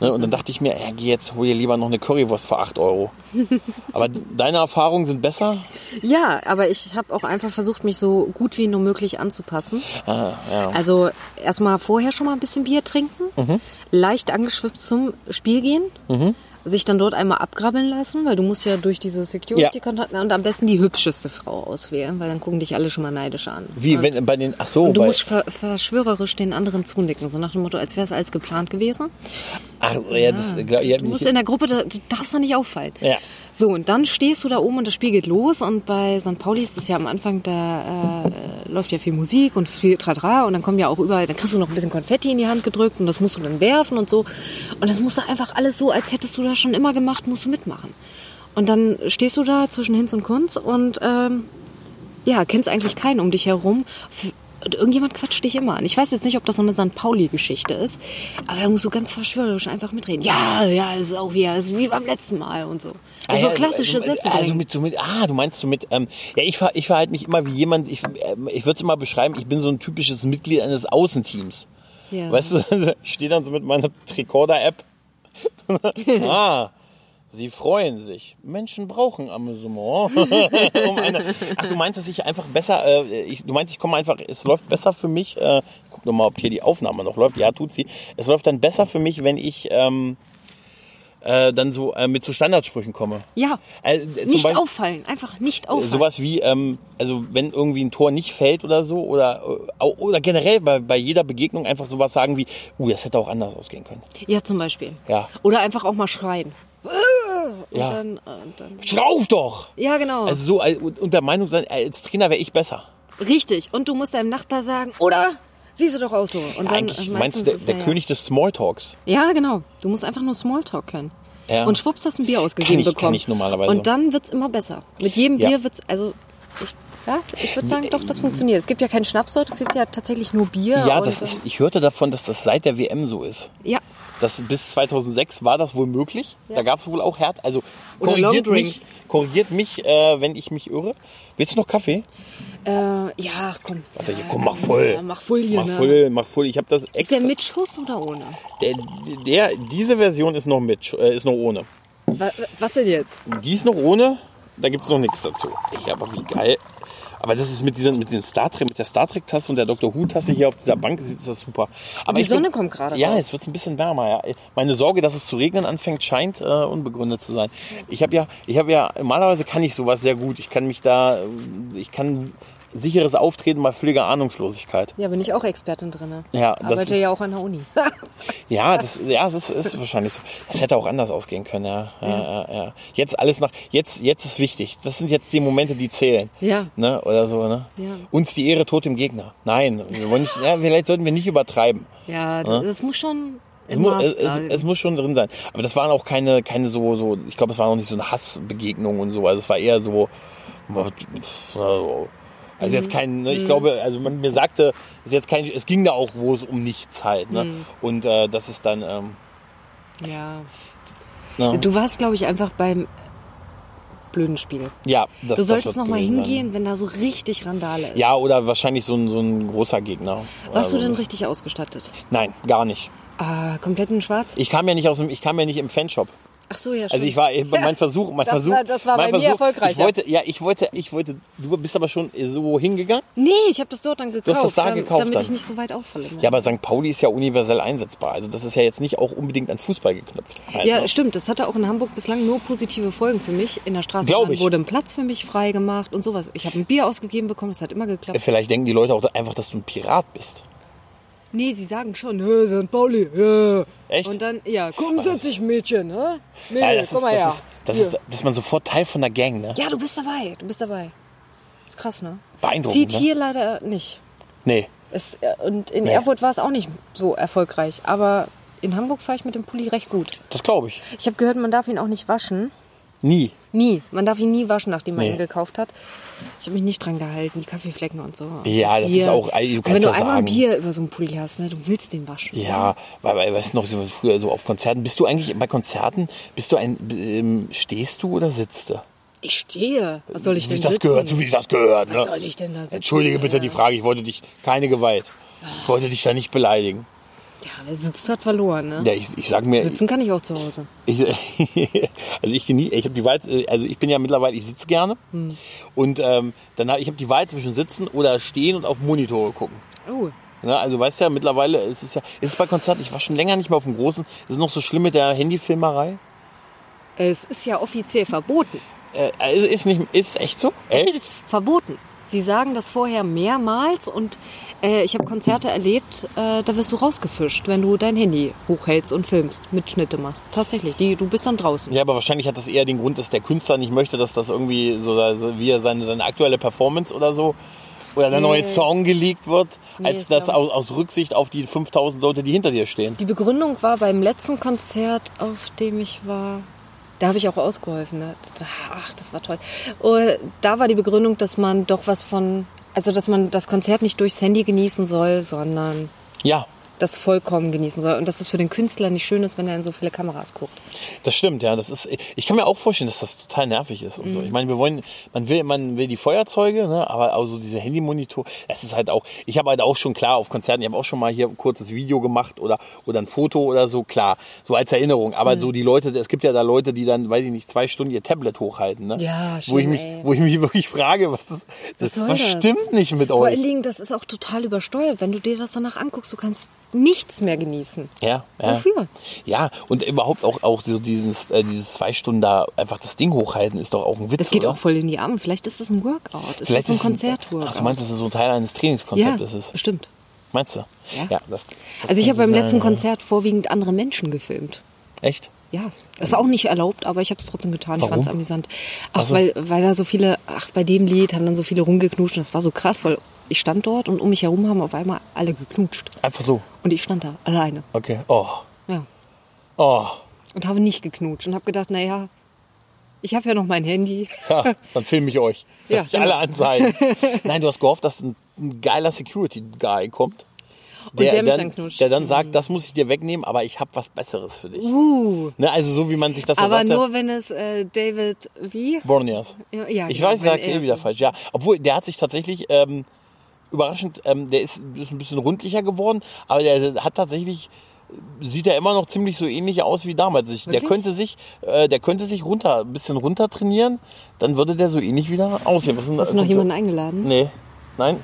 ne, und dann dachte ich mir, ja, geh jetzt, hol dir lieber noch eine Currywurst für 8 Euro. [LAUGHS] Aber deine Erfahrungen sind besser? Ja, aber ich habe auch einfach versucht, mich so gut wie nur möglich anzupassen. Ah, ja. Also erstmal vorher schon mal ein bisschen Bier trinken, Mhm. leicht angeschwippt zum Spiel gehen, sich dann dort einmal abgrabbeln lassen, weil du musst ja durch diese Security-Kontakte und am besten die hübscheste Frau auswählen, weil dann gucken dich alle schon mal neidisch an. Wie, und, wenn bei den, ach so, und du musst ver verschwörerisch den anderen zunicken, so nach dem Motto, als wäre es alles geplant gewesen. ach, ja, das, glaub- ja, Du musst in der Gruppe, da du darfst da nicht auffallen. Ja. So, und dann stehst du da oben und das Spiel geht los und bei St. Pauli ist das ja am Anfang, da äh, läuft ja viel Musik und es ist viel Tratra und dann kommen ja auch überall, dann kriegst du noch ein bisschen Konfetti in die Hand gedrückt und das musst du dann werfen und so. Und das musst du einfach alles so, als hättest du das schon immer gemacht, musst du mitmachen. Und dann stehst du da zwischen Hinz und Kunz und ähm, ja, kennst eigentlich keinen um dich herum. Irgendjemand quatscht dich immer an. Ich weiß jetzt nicht, ob das so eine St. Pauli-Geschichte ist, aber da musst du ganz verschwörerisch einfach mitreden. Ja, ja, es ist auch wie, es ist wie beim letzten Mal und so. Ah, Also ja, klassische also, Sätze. Also mit, so mit, ah, du meinst so mit, ähm, ja, ich, ich verhalte mich immer wie jemand, ich, ähm, ich würde es immer beschreiben, ich bin so ein typisches Mitglied eines Außenteams. Ja. Weißt du, [LAUGHS] ich stehe dann so mit meiner Tricorder-App. [LAUGHS] ah, sie freuen sich. Menschen brauchen Amüsement. [LAUGHS] um eine, ach, du meinst, dass ich einfach besser, äh, ich, du meinst, ich komme einfach, es läuft besser für mich, äh, guck noch mal, ob hier die Aufnahme noch läuft. Ja, tut sie. Es läuft dann besser für mich, wenn ich, ähm, äh, dann so äh, mit so Standardsprüchen komme. ja, zum nicht Beispiel- auffallen, einfach nicht auffallen. Sowas wie, ähm, also wenn irgendwie ein Tor nicht fällt oder so, oder, äh, oder generell bei, bei jeder Begegnung einfach sowas sagen wie, uh, das hätte auch anders ausgehen können. Ja, zum Beispiel. Ja. Oder einfach auch mal schreien. Und Ja. dann, äh, dann. Schrauf doch! Ja, genau. Also so und der Meinung sein, als Trainer wäre ich besser. Richtig. Und du musst deinem Nachbar sagen, oder? Siehst du doch auch so. Und dann, Eigentlich äh, meinst du der, der er ja- König des Smalltalks. Ja, genau. Du musst einfach nur Smalltalk können. Ja. Und schwupps hast du ein Bier ausgegeben Kann ich- kann bekommen. ich normalerweise. Und dann wird's immer besser. Mit jedem Ja. Bier wird's, also ich, ja, ich würde sagen, doch, das funktioniert. Es gibt ja keinen Schnaps dort, es gibt ja tatsächlich nur Bier. Ja, das ist, ich hörte davon, dass das seit der WM so ist. Ja, Das, bis 2006 war das wohl möglich. Da gab es wohl auch Herd. Also korrigiert mich, korrigiert mich äh, wenn ich mich irre. Willst du noch Kaffee? äh, ja, komm. Warte, hier, komm, mach voll. Ja, mach voll hier, Mach ne? voll, mach voll. Ich habe das Ist extra. der mit Schuss oder ohne? Der, der, diese Version ist noch mit, äh, ist noch ohne. Wa- Was denn jetzt? Die ist noch ohne, da gibt's noch nichts dazu. Ja, aber wie geil. Aber das ist mit diesen, mit den Star Trek, mit der Star Trek Tasse und der Dr. Who Tasse hier auf dieser Bank, ist das super. Aber Die ich bin- Sonne kommt gerade Ja, raus. es wird ein bisschen wärmer, ja. Meine Sorge, dass es zu regnen anfängt, scheint äh, unbegründet zu sein. Ich habe ja, ich habe ja, normalerweise kann ich sowas sehr gut. Ich kann mich da, äh, ich kann sicheres Auftreten bei völliger Ahnungslosigkeit. Ja, bin ich auch Expertin drin. Ja, das Arbeite ist- ja auch an der Uni. [LAUGHS] Ja, das, ja, das ist, ist wahrscheinlich so. Das hätte auch anders ausgehen können, ja. ja, ja. ja. Jetzt alles nach, jetzt, jetzt ist wichtig. Das sind jetzt die Momente, die zählen. Ja. Ne? Oder so, ne? Ja. Uns die Ehre tot dem Gegner. Nein, wir wollen nicht, ja, vielleicht sollten wir nicht übertreiben. Ja, das, das muss schon Es, im mu Maß es, es, muss schon drin sein. Aber das waren auch keine, keine so, so, ich glaube, es war auch nicht so eine Hassbegegnung und so. Also es war eher so, also jetzt kein, ne, ich glaube, also man mir sagte, es ist jetzt kein, es ging da auch, wo es um nichts halt, ne? Und äh, das ist dann, ähm, ja. ne? Du warst, glaube ich, einfach beim blöden Spiel. ja, das Du solltest wird's noch mal gewesen sein. hingehen, wenn da so richtig Randale ist. Ja, oder wahrscheinlich so ein, so ein großer Gegner. Warst du Also, denn richtig ausgestattet? Nein, gar nicht. Ah, komplett in schwarz? Ich kam ja nicht aus dem, ich kam ja nicht im Fanshop. Ach so, ja, Also ich war, mein Versuch, mein Das Versuch, war- das war bei mir Versuch, erfolgreicher. Ich wollte, ja, ich wollte, ich wollte, du bist aber schon so hingegangen. Nee, ich habe das dort dann gekauft. hast das da dam- gekauft Damit dann? ich nicht so weit auffalle. Ja, aber St. Pauli ist ja universell einsetzbar. Also das ist ja jetzt nicht auch unbedingt an Fußball geknüpft. Halt, Ja, ne? stimmt. Das hatte auch in Hamburg bislang nur positive Folgen für mich. In der ich. wurde ein Platz für mich frei gemacht und sowas. Ich habe ein Bier ausgegeben bekommen, es hat immer geklappt. Vielleicht denken die Leute auch einfach, dass du ein Pirat bist. Nee, sie sagen schon, hä, St. Pauli, ja. Echt? Und dann, ja, komm, setz dich, Mädchen, hä? Nee, Ja, das komm ist, mal her. das ist, das ist, das ist man sofort Teil von der Gang, ne? ja, du bist dabei, du bist dabei. Ist krass, ne? Beeindruckend, Zieht ne? hier leider nicht. Nee. Es, äh, und in Nee. Erfurt war es auch nicht so erfolgreich. Aber in Hamburg fahre ich mit dem Pulli recht gut. Das glaube ich. Ich habe gehört, man darf ihn auch nicht waschen. Nie. Nie. Man darf ihn nie waschen, nachdem man Nee. ihn gekauft hat. Ich habe mich nicht dran gehalten, die Kaffeeflecken und so. Ja, das ist auch- du Und kannst wenn du einmal sagen- Bier über so einen Pulli hast, ne, du willst den waschen. Ja, weil, weil weißt du noch, so früher so auf Konzerten, bist du eigentlich bei Konzerten, bist du ein, ähm, stehst du oder sitzt du? Ich stehe. Was soll ich Wie denn das sitzen? gehört, so wie sich das gehört. Was Ne? soll ich denn da sitzen? Entschuldige bitte ja. die Frage, ich wollte dich, keine Gewalt. Ich wollte dich da nicht beleidigen. Ja, wer sitzt, hat verloren, ne? Ja, ich, ich sag mir, Sitzen kann ich auch zu Hause. ich, [LAUGHS] also ich genieße, ich habe die Wahl, also ich bin ja mittlerweile, ich sitze gerne Hm. und ähm, dann hab, ich habe die Wahl zwischen sitzen oder stehen und auf Monitore gucken. Oh. Ne, also weißt ja, mittlerweile ist es ja, ist es bei Konzerten, ich war schon länger nicht mehr auf dem großen, ist es noch so schlimm mit der Handyfilmerei? Es ist ja offiziell verboten. Äh, also ist nicht, ist echt so? Echt? Es ist verboten. Sie sagen das vorher mehrmals und äh, ich habe Konzerte erlebt, äh, da wirst du rausgefischt, wenn du dein Handy hochhältst und filmst, Mitschnitte machst. Tatsächlich, die, du bist dann draußen. Ja, aber wahrscheinlich hat das eher den Grund, dass der Künstler nicht möchte, dass das irgendwie so, so wie er seine, seine aktuelle Performance oder so oder der Nee. neue Song geleakt wird, Nee, als das aus, aus Rücksicht auf die 5000 Leute, die hinter dir stehen. Die Begründung war beim letzten Konzert, auf dem ich war, da habe ich auch ausgeholfen. Ne? Ach, das war toll. Und da war die Begründung, dass man doch was von, also dass man das Konzert nicht durchs Handy genießen soll, sondern Ja, das vollkommen genießen soll. Und dass es für den Künstler nicht schön ist, wenn er in so viele Kameras guckt. das stimmt, ja. Das ist, ich kann mir auch vorstellen, dass das total nervig ist und Mhm. so. Ich meine, wir wollen, man will, man will die Feuerzeuge, ne, aber auch so diese Handymonitor, das ist halt auch, ich habe halt auch schon klar auf Konzerten, ich habe auch schon mal hier ein kurzes Video gemacht oder, oder ein Foto oder so, klar, so als Erinnerung. Mhm. Aber so die Leute, es gibt ja da Leute, die dann, weiß ich nicht, zwei Stunden ihr Tablet hochhalten, ne? Ja, wo ich schön, mich, ey. wo ich mich wirklich frage, was das, das was das? stimmt nicht mit Vor euch? allen Dingen, das ist auch total übersteuert. Wenn du dir das danach anguckst, du kannst nichts mehr genießen. Ja, ja. Wofür? Ja, und überhaupt auch, auch so dieses, äh, dieses zwei Stunden da einfach das Ding hochhalten ist doch auch ein Witz. Das geht oder? auch voll in die Arme. Vielleicht ist das ein Workout. Ist Vielleicht das ist so ein es ein- Konzertworkout? Ach, du meinst, das ist so Teil eines ja, Trainingskonzeptes ist? bestimmt. Meinst du? Ja. das, das Also ich habe beim letzten ja. Konzert vorwiegend andere Menschen gefilmt. Echt? Ja, das ist auch nicht erlaubt, aber ich habe es trotzdem getan. Ich Warum? fand es amüsant. Ach, Ach so. weil, weil da so viele, ach, bei dem Lied haben dann so viele rumgeknutscht und das war so krass, weil ich stand dort und um mich herum haben auf einmal alle geknutscht. Einfach so. Und ich stand da alleine. Okay. Oh. Ja. Oh. Und habe nicht geknutscht und habe gedacht, naja, ich habe ja noch mein Handy. Ja, dann film ich euch. Ja, Dass ich alle genau. anzeigen. [LAUGHS] Nein, du hast gehofft, dass ein, ein geiler Security-Guy kommt. Der mich dann, dann knutscht. Der dann sagt, das muss ich dir wegnehmen, aber ich habe was Besseres für dich. Uh, Ne, also so wie man sich das aber sagte. nur wenn es äh, David, wie? Borneas. Ja, ja, ich genau, weiß, ich er eh wieder falsch. Ja, obwohl der hat sich tatsächlich ähm, überraschend, ähm, der ist, ist ein bisschen rundlicher geworden, aber der hat tatsächlich sieht er immer noch ziemlich so ähnlich aus wie damals. Ich, der könnte sich, äh, der könnte sich runter, ein bisschen runter trainieren, dann würde der so ähnlich wieder aussehen. Was Hast du noch jemanden eingeladen? Nee. Nein?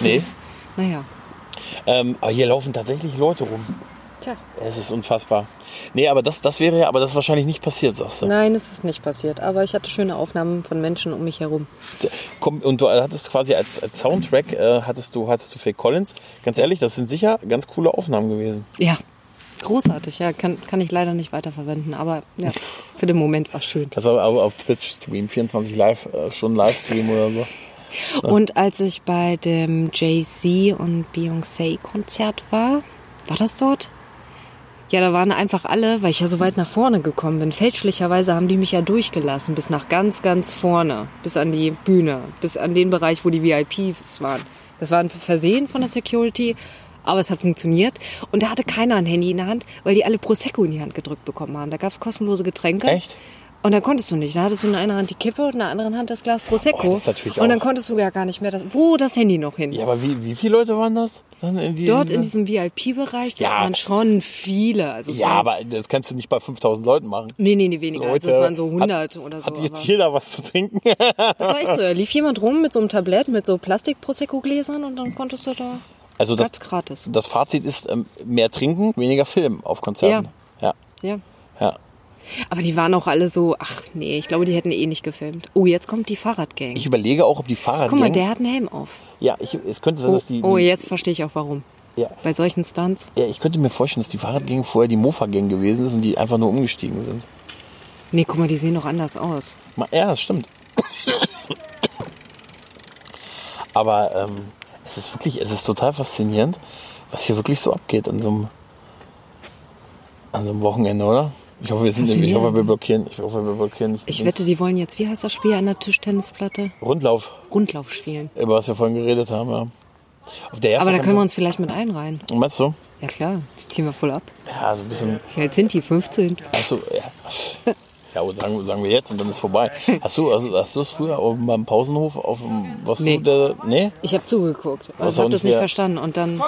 Nee. [LAUGHS] Naja. Ähm, aber hier laufen tatsächlich Leute rum. Tja. Es ist unfassbar. Nee, aber das, das wäre ja, aber das ist wahrscheinlich nicht passiert, sagst du. Nein, es ist nicht passiert. Aber ich hatte schöne Aufnahmen von Menschen um mich herum. Komm, und du hattest quasi als, als Soundtrack, äh, hattest du, hattest du Phil Collins. Ganz ehrlich, das sind sicher ganz coole Aufnahmen gewesen. Ja. Großartig, ja. Kann, kann ich leider nicht weiterverwenden. Aber ja, für den Moment war schön. Kannst du aber auf Twitch streamen, 24 live, äh, Stunden Livestream oder so. Und als ich bei dem Jay-Z und Beyoncé-Konzert war, war das dort? Ja, da waren einfach alle, weil ich ja so weit nach vorne gekommen bin. Fälschlicherweise haben die mich ja durchgelassen, bis nach ganz, ganz vorne, bis an die Bühne, bis an den Bereich, wo die VIPs waren. Das war ein Versehen von der Security, aber es hat funktioniert. Und da hatte keiner ein Handy in der Hand, weil die alle Prosecco in die Hand gedrückt bekommen haben. Da gab's kostenlose Getränke. Echt? Und dann konntest du nicht. Da hattest du in einer Hand die Kippe und in der anderen Hand das Glas Prosecco. Oh, das ist natürlich und dann auch- konntest du ja gar nicht mehr das, wo das Handy noch hin. Ja, aber wie, wie viele Leute waren das? Dann in die, Dort in diesem VIP-Bereich, das Ja. waren schon viele. Also Ja, aber das kannst du nicht bei 5000 Leuten machen. Nee, nee, nee, weniger. Leute, also es waren so hat- 100 oder so. Hat jetzt jeder was zu trinken? das war echt so. Da lief jemand rum mit so einem Tablett, mit so Plastik-Prosecco-Gläsern und dann konntest du da Also das, gratis. das Fazit ist ähm, mehr trinken, weniger filmen auf Konzerten. Ja. Ja. ja. Aber die waren auch alle so, ach nee, ich glaube, die hätten eh nicht gefilmt. Oh, jetzt kommt die Fahrradgang. Ich überlege auch, ob die Fahrradgang... Guck mal, der hat einen Helm auf. Ja, ich, es könnte sein, Oh, dass die... oh, die jetzt verstehe ich auch warum. ja. Bei solchen Stunts. ja, ich könnte mir vorstellen, dass die Fahrradgang vorher die Mofa-Gang gewesen ist und die einfach nur umgestiegen sind. Nee, guck mal, die sehen doch anders aus. Ja, das stimmt. Aber ähm, es ist wirklich, es ist total faszinierend, was hier wirklich so abgeht an so einem, an so einem Wochenende, oder? Ich hoffe, wir sind, ich hoffe, wir blockieren, ich hoffe, wir blockieren nicht. Ich wette, die wollen jetzt, wie heißt das Spiel an der Tischtennisplatte? Rundlauf, Rundlauf spielen. über was wir vorhin geredet haben, ja. Auf der Aber da können wir uns vielleicht mit einreihen. Meinst du? Ja klar, das ziehen wir voll ab. Ja, so ein bisschen. Wie alt sind die? 15? Hast du, ja, ja und sagen, sagen wir jetzt und dann ist vorbei. Hast du, also, hast du es früher auf, beim Pausenhof auf dem, was Nee. du, der, nee? Ich habe zugeguckt. Was Ich habe das nicht verstanden. Und dann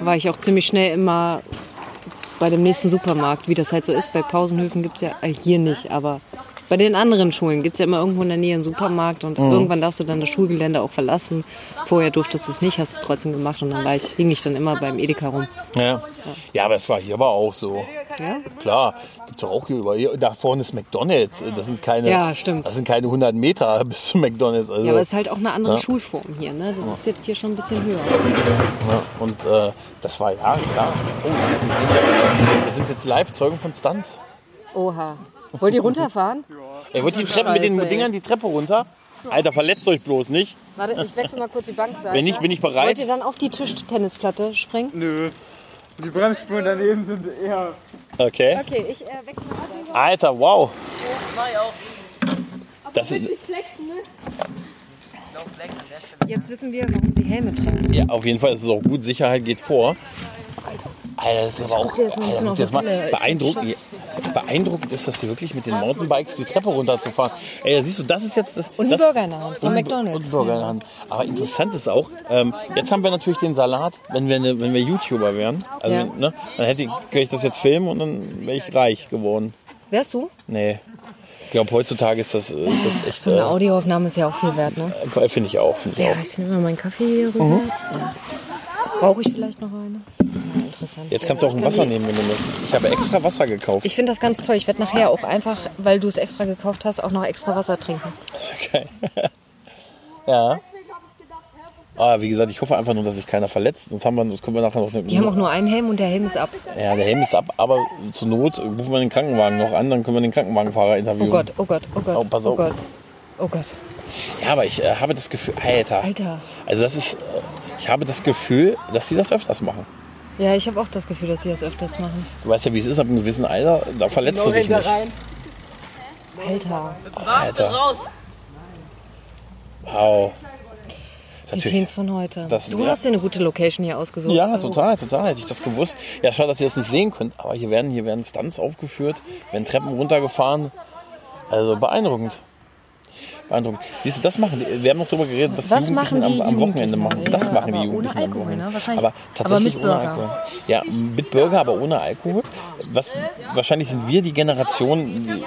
war ich auch ziemlich schnell immer bei dem nächsten Supermarkt. Wie das halt so ist. Bei Pausenhöfen gibt's ja, äh, hier nicht, aber bei den anderen Schulen gibt's ja immer irgendwo in der Nähe einen Supermarkt. Und Mhm. irgendwann darfst du dann das Schulgelände auch verlassen. Vorher durftest du es nicht, hast es trotzdem gemacht. Und dann war ich, hing ich dann immer beim Edeka rum. Ja. Ja, aber es war hier aber auch so. Ja? Klar, gibt's doch auch hier über. Hier, da vorne ist McDonalds. Das sind keine, Ja, stimmt. Das sind keine 100 Meter [LAUGHS] bis zu McDonalds. Also, Ja, aber es ist halt auch eine andere Ja. Schulform hier. Ne? Das ist jetzt hier schon ein bisschen höher. ja, und äh, das war ja klar. Oh, wir sind jetzt Live-Zeugen von Stunts. Oha. Wollt ihr runterfahren? [LAUGHS] Er wollte die Treppe mit den Scheiße, ey. Dingern die Treppe runter. Alter, verletzt euch bloß nicht. Warte, ich wechsle mal kurz die Bankseite. Wenn nicht, bin ich bereit. Wollt ihr dann auf die Tischtennisplatte springen? Nö. Die Bremsspuren daneben sind eher. Okay. Okay, ich äh, wechsle mal. Alter, wow. Das ist, Jetzt wissen wir, warum sie Helme tragen. ja, auf jeden Fall ist es auch gut. Sicherheit geht vor. Alter, das ist aber auch Alter, das mal-. Ich beeindruckend. Beeindruckend ist das hier wirklich mit den Mountainbikes die Treppe runterzufahren. Ey, da siehst du, das ist jetzt das. Und das, Burger in der Hand von und- McDonald's. Und Burger in der Hand. Aber interessant ist auch, ähm, jetzt haben wir natürlich den Salat, wenn wir, ne, wenn wir YouTuber wären. Also, Ja. ne, dann hätte ich, könnte ich das jetzt filmen und dann wäre ich reich geworden. Wärst du? Nee. Ich glaube, heutzutage ist das, ist das echt. So eine äh, Audioaufnahme ist ja auch viel wert, ne? äh, Finde ich auch. Finde ich Ja, auch. ich nehme mal meinen Kaffee hier rüber. Ja. Brauche ich vielleicht noch eine? Ja, interessant. Jetzt kannst du auch ein Wasser nehmen, wenn du möchtest. Ich habe extra Wasser gekauft. Ich finde das ganz toll. Ich werde nachher auch einfach, weil du es extra gekauft hast, auch noch extra Wasser trinken. Das ist geil. [LAUGHS] ja. Ah, wie gesagt, ich hoffe einfach nur, dass sich keiner verletzt. Sonst haben wir, sonst können wir nachher noch. Die haben auch nur einen Helm und der Helm ist ab. ja, der Helm ist ab, aber zur Not rufen wir den Krankenwagen noch an, dann können wir den Krankenwagenfahrer interviewen. Oh Gott, oh Gott, oh Gott. Oh, pass oh auf. Gott. Oh Gott. Ja, aber ich äh, habe das Gefühl, Alter. Alter. Also das ist, äh, ich habe das Gefühl, dass sie das öfters machen. Ja, ich habe auch das Gefühl, dass die das öfters machen. Du weißt ja, wie es ist ab einem gewissen Alter, da verletzt du dich nicht. Alter. Alter. Wow. Das Die ist natürlich- Teens von heute. das- du ja. hast dir eine gute Location hier ausgesucht. Ja, Also, total, total. Hätte ich das gewusst. Ja, schade, dass ihr das nicht sehen könnt. Aber hier werden, hier werden Stunts aufgeführt, werden Treppen runtergefahren. Also beeindruckend. Beeindruckend. Siehst du, das machen die. Wir haben noch darüber geredet, was, Was Jugendlichen die am, am Wochenende machen. Das Ja, machen die Jugendlichen ohne am Alkohol, Wochenende. ne? Wahrscheinlich. Aber tatsächlich Aber mit ohne. Alkohol. Ja, mit Burger, aber ohne Alkohol. Was, wahrscheinlich sind wir die Generation,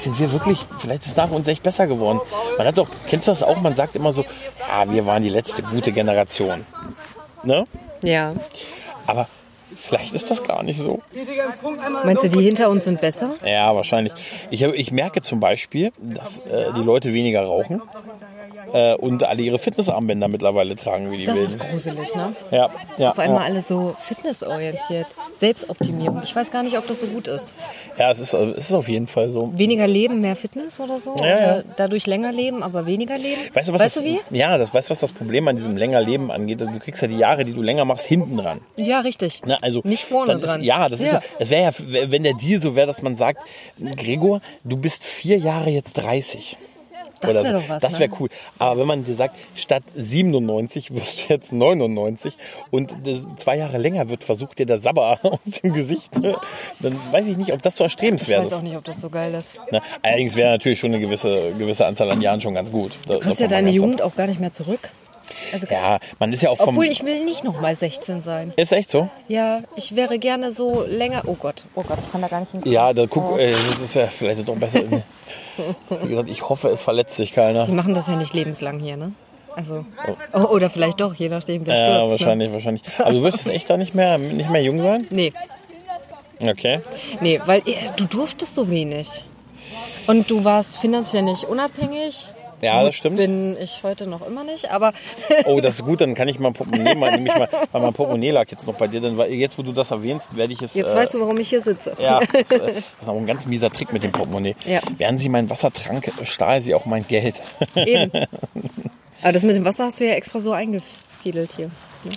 sind wir wirklich, vielleicht ist es nach uns echt besser geworden. Man hat doch, kennst du das auch? Man sagt immer so, ja, wir waren die letzte gute Generation. Ne? Ja. Aber vielleicht ist das gar nicht so. Meinst du, die hinter uns sind besser? Ja, wahrscheinlich. Ich, hab, ich merke zum Beispiel, dass äh, die Leute weniger rauchen äh, und alle ihre Fitnessarmbänder mittlerweile tragen, wie die Das willen. ist gruselig, ne? Ja, ja, Auf einmal ja. alle so fitnessorientiert. Selbstoptimierung. Ich weiß gar nicht, ob das so gut ist. ja es, ist, es ist auf jeden Fall so. Weniger leben, mehr Fitness oder so? Ja, ja. Dadurch länger leben, aber weniger leben? Weißt du, was weißt das, du wie? Ja, das weißt du, was das Problem an diesem länger Leben angeht. Also, Du kriegst ja die Jahre, die du länger machst, hinten dran. Ja, richtig. Ne, also Nicht vorne dran. Ist, ja, das ist ja, das wäre ja, wenn der Deal so wäre, dass man sagt, Gregor, du bist vier Jahre jetzt 30. Das wäre so. doch was, Das ne? wäre cool. Aber wenn man dir sagt, statt 97 wirst du jetzt 99 und zwei Jahre länger wird, versucht dir der Sabber [LAUGHS] aus dem Gesicht, dann weiß ich nicht, ob das so Ich erstrebenswert weiß auch ist. nicht, ob das so geil ist. Ne? Allerdings wäre natürlich schon eine gewisse, gewisse Anzahl an Jahren schon ganz gut. Du hast davon ja deine Jugend auch gar nicht mehr zurück. Also. Ja, man ist ja auch vom... Obwohl ich will nicht noch mal 16 sein. ist echt so? Ja, ich wäre gerne so länger. Oh Gott, oh Gott, ich kann da gar nicht hinkommen. Ja, da guck, äh, das ist ja vielleicht doch besser. [LAUGHS] Wie gesagt, ich hoffe, es verletzt sich keiner. Die machen das ja nicht lebenslang hier, ne? Also. Oh, oder vielleicht doch, je nachdem, wer Ja, stürzt. wahrscheinlich, wahrscheinlich. Aber du würdest echt da nicht mehr, nicht mehr jung sein? Ne? Nee, Okay. nee, weil äh, du durftest so wenig. Und du warst finanziell nicht unabhängig. Ja, das stimmt. Bin ich heute noch immer nicht, aber [LAUGHS] Oh, das ist gut, dann kann ich mal ein Portemonnaie mal, nämlich mal, weil mein Portemonnaie lag jetzt noch bei dir, denn jetzt, wo du das erwähnst, werde ich es. jetzt äh, weißt du, warum ich hier sitze. Ja, [LAUGHS] das, äh, das ist auch ein ganz mieser Trick mit dem Portemonnaie. Ja. Während sie meinen Wassertrank stahl sie auch mein Geld. Eben. [LAUGHS] Aber das mit dem Wasser hast du ja extra so eingefädelt hier.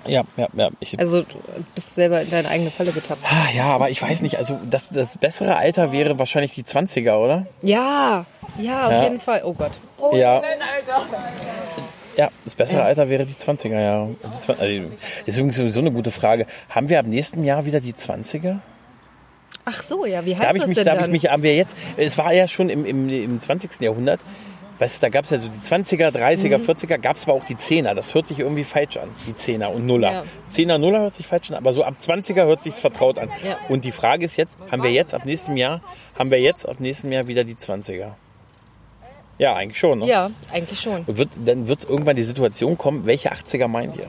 ja, ja, ja. Ich, Also du bist selber in deine eigene Falle getappt. Ah, ja, aber ich weiß nicht, also das, das bessere Alter wäre wahrscheinlich die 20er, oder? Ja, ja, auf Ja. jeden Fall. Oh Gott. Ja. Ja, das bessere Alter wäre die 20er Jahre. Also, Das ist übrigens sowieso eine gute Frage. Haben wir ab nächsten Jahr wieder die 20er? Ach so, ja, wie heißt Da habe ich das mich, denn da habe ich mich, haben wir jetzt, es war ja schon im, im, im 20. Jahrhundert, weißt du, da gab es ja so die 20er, 30er, Mhm. 40er, gab es aber auch die 10er. Das hört sich irgendwie falsch an, die 10er und Nuller. Ja. 10er, Nuller hört sich falsch an, aber so ab 20er hört sich vertraut an. Ja. Und die Frage ist jetzt, haben wir jetzt ab nächstem Jahr, haben wir jetzt ab nächstem Jahr wieder die 20er? Ja, eigentlich schon. Ne? Ja, eigentlich schon. Und wird, dann wird irgendwann die Situation kommen, welche 80er meint ihr?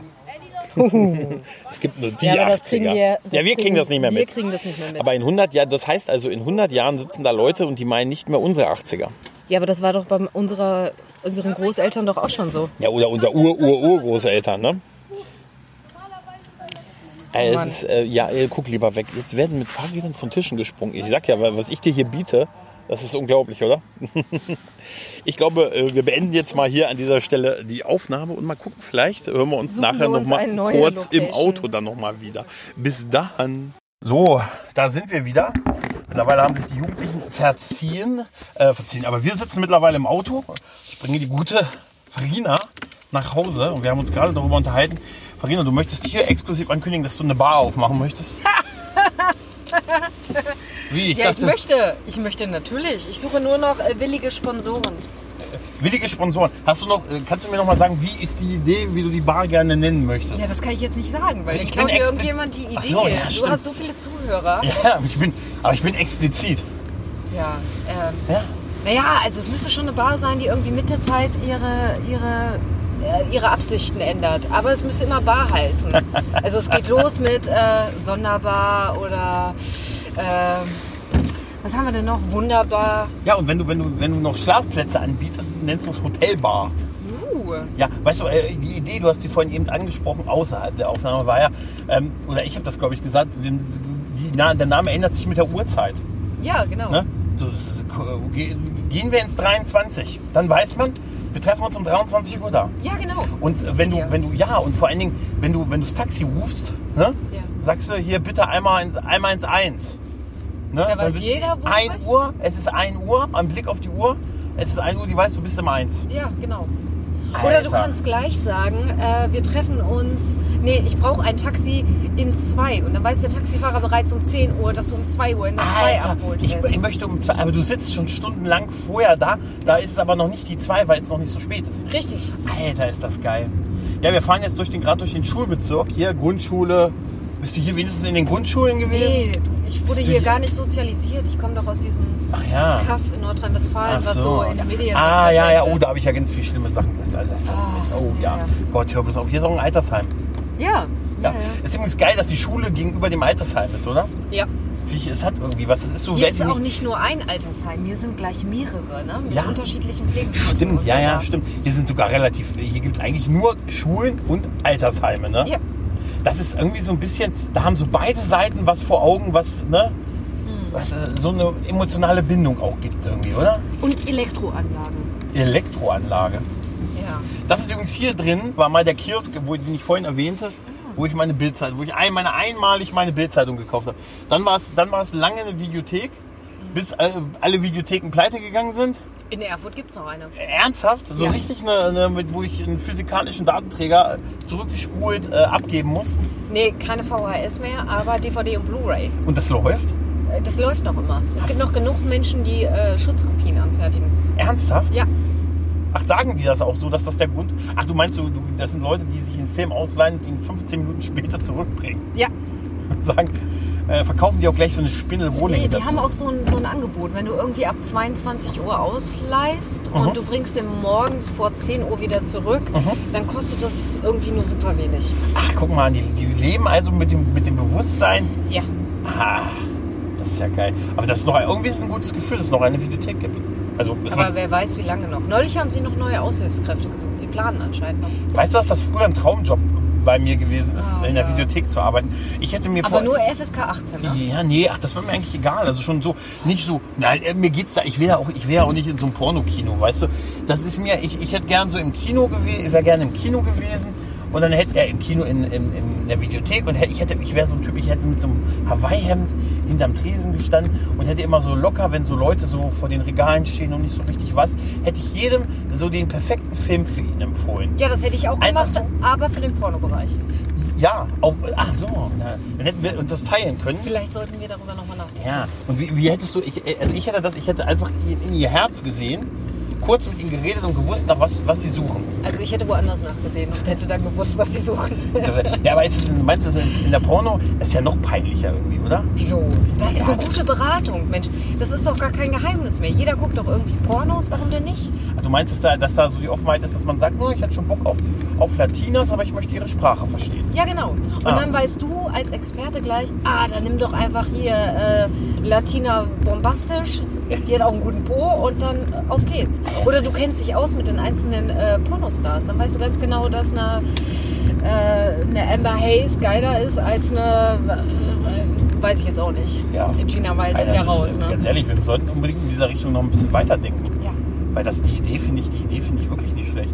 es gibt nur die ja, aber 80er. das kriegen wir, ja, wir kriegen das nicht mehr wir mit. kriegen das nicht mehr mit. Aber in 100 Jahren, das heißt also, in 100 Jahren sitzen da Leute und die meinen nicht mehr unsere 80er. ja, aber das war doch bei unserer, unseren Großeltern doch auch schon so. Ja, oder unser Ur-Ur-Urgroßeltern, ne? Äh, es ist, äh, ja, äh, guck lieber weg. Jetzt werden mit Fahrrädern von Tischen gesprungen. Ich sag ja, was ich dir hier biete, das ist unglaublich, oder? [LAUGHS] ich glaube, äh, wir beenden jetzt mal hier an dieser Stelle die Aufnahme und mal gucken, vielleicht hören wir uns Suchen nachher wir noch uns mal eine neue kurz im Location. Auto dann noch mal wieder. Bis dann. So, da sind wir wieder. Mittlerweile haben sich die Jugendlichen verziehen, äh, verziehen. Aber wir sitzen mittlerweile im Auto. Ich bringe die gute Farina nach Hause und wir haben uns gerade darüber unterhalten. Farina, du möchtest hier exklusiv ankündigen, dass du eine Bar aufmachen möchtest? [LAUGHS] Wie? Ich Ja, ich dachte, möchte. Ich möchte natürlich. Ich suche nur noch äh, willige Sponsoren. willige Sponsoren. Hast du noch, äh, kannst du mir noch mal sagen, wie ist die Idee, wie du die Bar gerne nennen möchtest? Ja, das kann ich jetzt nicht sagen, weil Ich ich expliz- irgendjemand die Idee. So, ja, du stimmt. hast so viele Zuhörer. [LAUGHS] Ja, aber ich bin, aber ich bin explizit. Ja. Ähm, Ja? naja, also es müsste schon eine Bar sein, die irgendwie mit der Zeit ihre, ihre, äh, ihre Absichten ändert. Aber es müsste immer Bar heißen. [LAUGHS] Also es geht los mit äh, Sonderbar oder ähm, was haben wir denn noch? Wunderbar. Ja, und wenn du, wenn du, wenn du noch Schlafplätze anbietest, nennst du es Hotelbar. Uh. Ja, weißt du, äh, die Idee, du hast sie vorhin eben angesprochen, außerhalb der Aufnahme war ja, ähm, oder ich habe das glaube ich gesagt, die, Na- der Name ändert sich mit der Uhrzeit. Ja, genau. Ne? So, ist, äh, ge- gehen wir ins 23, dann weiß man, wir treffen uns um 23 Uhr da. Ja, genau. Und wenn du, wenn du, ja, und vor allen Dingen, wenn du, wenn du das Taxi rufst, ne, Ja. sagst du hier bitte einmal ins, einmal ins Eins. Ne? Da weiß jeder, wo du 1 bist. Uhr, es ist 1 Uhr, am Blick auf die Uhr, es ist 1 Uhr, die weißt, du bist im Eins. Ja, genau. Oder du Alter. kannst gleich sagen, äh, wir treffen uns. Nee, ich brauche ein Taxi in zwei. Und dann weiß der Taxifahrer bereits um 10 Uhr, dass du um 2 Uhr in der 2 Alter, abholt ich, ich möchte um zwei, aber du sitzt schon stundenlang vorher da. Da ist es aber noch nicht die zwei, weil es noch nicht so spät ist. Richtig. Alter, ist das geil. Ja, wir fahren jetzt durch den, gerade durch den Schulbezirk. Hier, Grundschule. Bist du hier wenigstens in den Grundschulen gewesen? Nee, ich wurde hier hier- gar nicht sozialisiert. Ich komme doch aus diesem Ach ja. Kaff in Nordrhein-Westfalen, was so in den Medien Ah, ja, ja. Oh, da habe ich ja ganz viele schlimme Sachen. Das, das, das, Ah, oh, ja. ja, ja. Gott, hör bloß auf. Hier ist auch ein Altersheim. Ja. Ja. Ja, Ist übrigens geil, dass die Schule gegenüber dem Altersheim ist, oder? ja. Es hat irgendwie was. Das ist so, Hier ist auch nicht. nur ein Altersheim, hier sind gleich mehrere, ne? Mit Ja. unterschiedlichen Pflegestufen. Stimmt, ja, ja, stimmt. Hier sind sogar relativ, hier gibt es eigentlich nur Schulen und Altersheime, ne? Ja. Das ist irgendwie so ein bisschen, da haben so beide Seiten was vor Augen, was, ne? Hm. Was äh, so eine emotionale Bindung auch gibt irgendwie, oder? Und Elektroanlagen. Elektroanlage. Ja. Das ist übrigens hier drin, war mal der Kiosk, wo den ich vorhin erwähnte, wo ich meine Bildzeitung, wo ich ein, meine einmalig meine Bildzeitung gekauft habe. Dann war es, dann lange eine Videothek, bis äh, alle Videotheken pleite gegangen sind. In Erfurt gibt es noch eine. Ernsthaft? So Ja. richtig eine, eine, mit, wo ich einen physikalischen Datenträger äh, zurückgespult äh, abgeben muss. Nee, keine VHS mehr, aber DVD und Blu-ray. Und das läuft? Äh, Das läuft noch immer. Es gibt noch genug Menschen, die äh, Schutzkopien anfertigen. Ernsthaft? Ja. Ach, sagen die das auch so, dass das der Grund? Ach, du meinst, du, du, das sind Leute, die sich einen Film ausleihen und ihn 15 Minuten später zurückbringen. Ja. Und [LAUGHS] sagen, äh, verkaufen die auch gleich so eine Spindel Rohlinge Nee, die dazu. haben auch so ein, so ein Angebot. Wenn du irgendwie ab 22 Uhr ausleihst Mhm. und du bringst den morgens vor 10 Uhr wieder zurück, dann kostet das irgendwie nur super wenig. Ach, guck mal, die, die leben also mit dem, mit dem Bewusstsein. Ja. Ah, das ist ja geil. Aber das ist noch irgendwie ist ein gutes Gefühl, dass es noch eine Videothek gibt. Also, Aber wer weiß, wie lange noch. Neulich haben sie noch neue Aushilfskräfte gesucht. Sie planen anscheinend noch. weißt du, dass das früher ein Traumjob bei mir gewesen ist, Ah, in der ja. Videothek zu arbeiten? Ich hätte mir Aber vor. nur FSK 18, ne? Ja, nee, ach, das war mir eigentlich egal. Also schon so, nicht so, nein, äh, mir geht's da, ich wäre auch, ich wäre auch nicht in so einem Pornokino, weißt du? Das ist mir, ich, ich hätte gern so im Kino gewesen, ich wäre gerne im Kino gewesen und dann hätte er im Kino in, in, in der Videothek und hätte, ich hätte, ich wäre so ein Typ, ich hätte mit so einem Hawaii-Hemd hinterm Tresen gestanden und hätte immer so locker, wenn so Leute so vor den Regalen stehen und nicht so richtig was, hätte ich jedem so den perfekten Film für ihn empfohlen. Ja, das hätte ich auch Einfach gemacht, aber für den Pornobereich. Ja, auf, ach so, na, dann hätten wir uns das teilen können. Vielleicht sollten wir darüber nochmal nachdenken. Ja, und wie, wie hättest du, ich, also ich hätte das, ich hätte einfach in, in ihr Herz gesehen, kurz mit ihnen geredet und gewusst, nach was, was sie suchen. Also ich hätte woanders nachgesehen und hätte dann gewusst, was sie suchen. [LAUGHS] Ja, aber ist es, in- meinst du, in der Porno, das ist ja noch peinlicher irgendwie, oder? Wieso? Da ist Ja, eine gute Beratung. Mensch, das ist doch gar kein Geheimnis mehr. Jeder guckt doch irgendwie Pornos, warum denn nicht? Ach, Du meinst, dass da, dass da so die Offenheit ist, dass man sagt, no, ich hätte schon Bock auf, auf Latinas, aber ich möchte ihre Sprache verstehen. Ja, genau. Und Ah. dann weißt du als Experte gleich, ah, dann nimm doch einfach hier äh, Latina bombastisch, die hat auch einen guten Po und dann äh, auf geht's. Oder du kennst dich aus mit den einzelnen äh, Pornostars. Dann weißt du ganz genau, dass eine, äh, eine Amber Hayes geiler ist als eine, äh, weiß ich jetzt auch nicht. Ja. Gina Wild ist ja raus, äh, ne? Ganz ehrlich, wir sollten unbedingt in dieser Richtung noch ein bisschen weiterdenken. Ja. Weil das die Idee finde ich, die Idee finde ich wirklich nicht schlecht.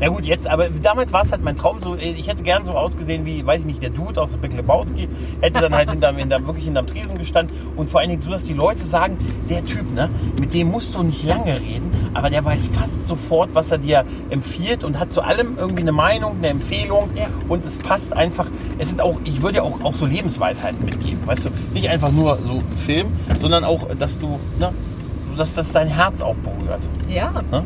Ja gut, jetzt, aber damals war es halt mein Traum so, ich hätte gern so ausgesehen wie, weiß ich nicht, der Dude aus Big Lebowski, hätte dann halt [LAUGHS] hinterm, hinterm, wirklich hinterm Tresen gestanden und vor allen Dingen so, dass die Leute sagen, der Typ, ne, mit dem musst du nicht lange reden, aber der weiß fast sofort, was er dir empfiehlt und hat zu allem irgendwie eine Meinung, eine Empfehlung Ja. und es passt einfach, es sind auch, ich würde ja auch, auch so Lebensweisheiten mitgeben, weißt du, nicht einfach nur so Film, sondern auch, dass du, ne, dass das dein Herz auch berührt. Ja. Ne?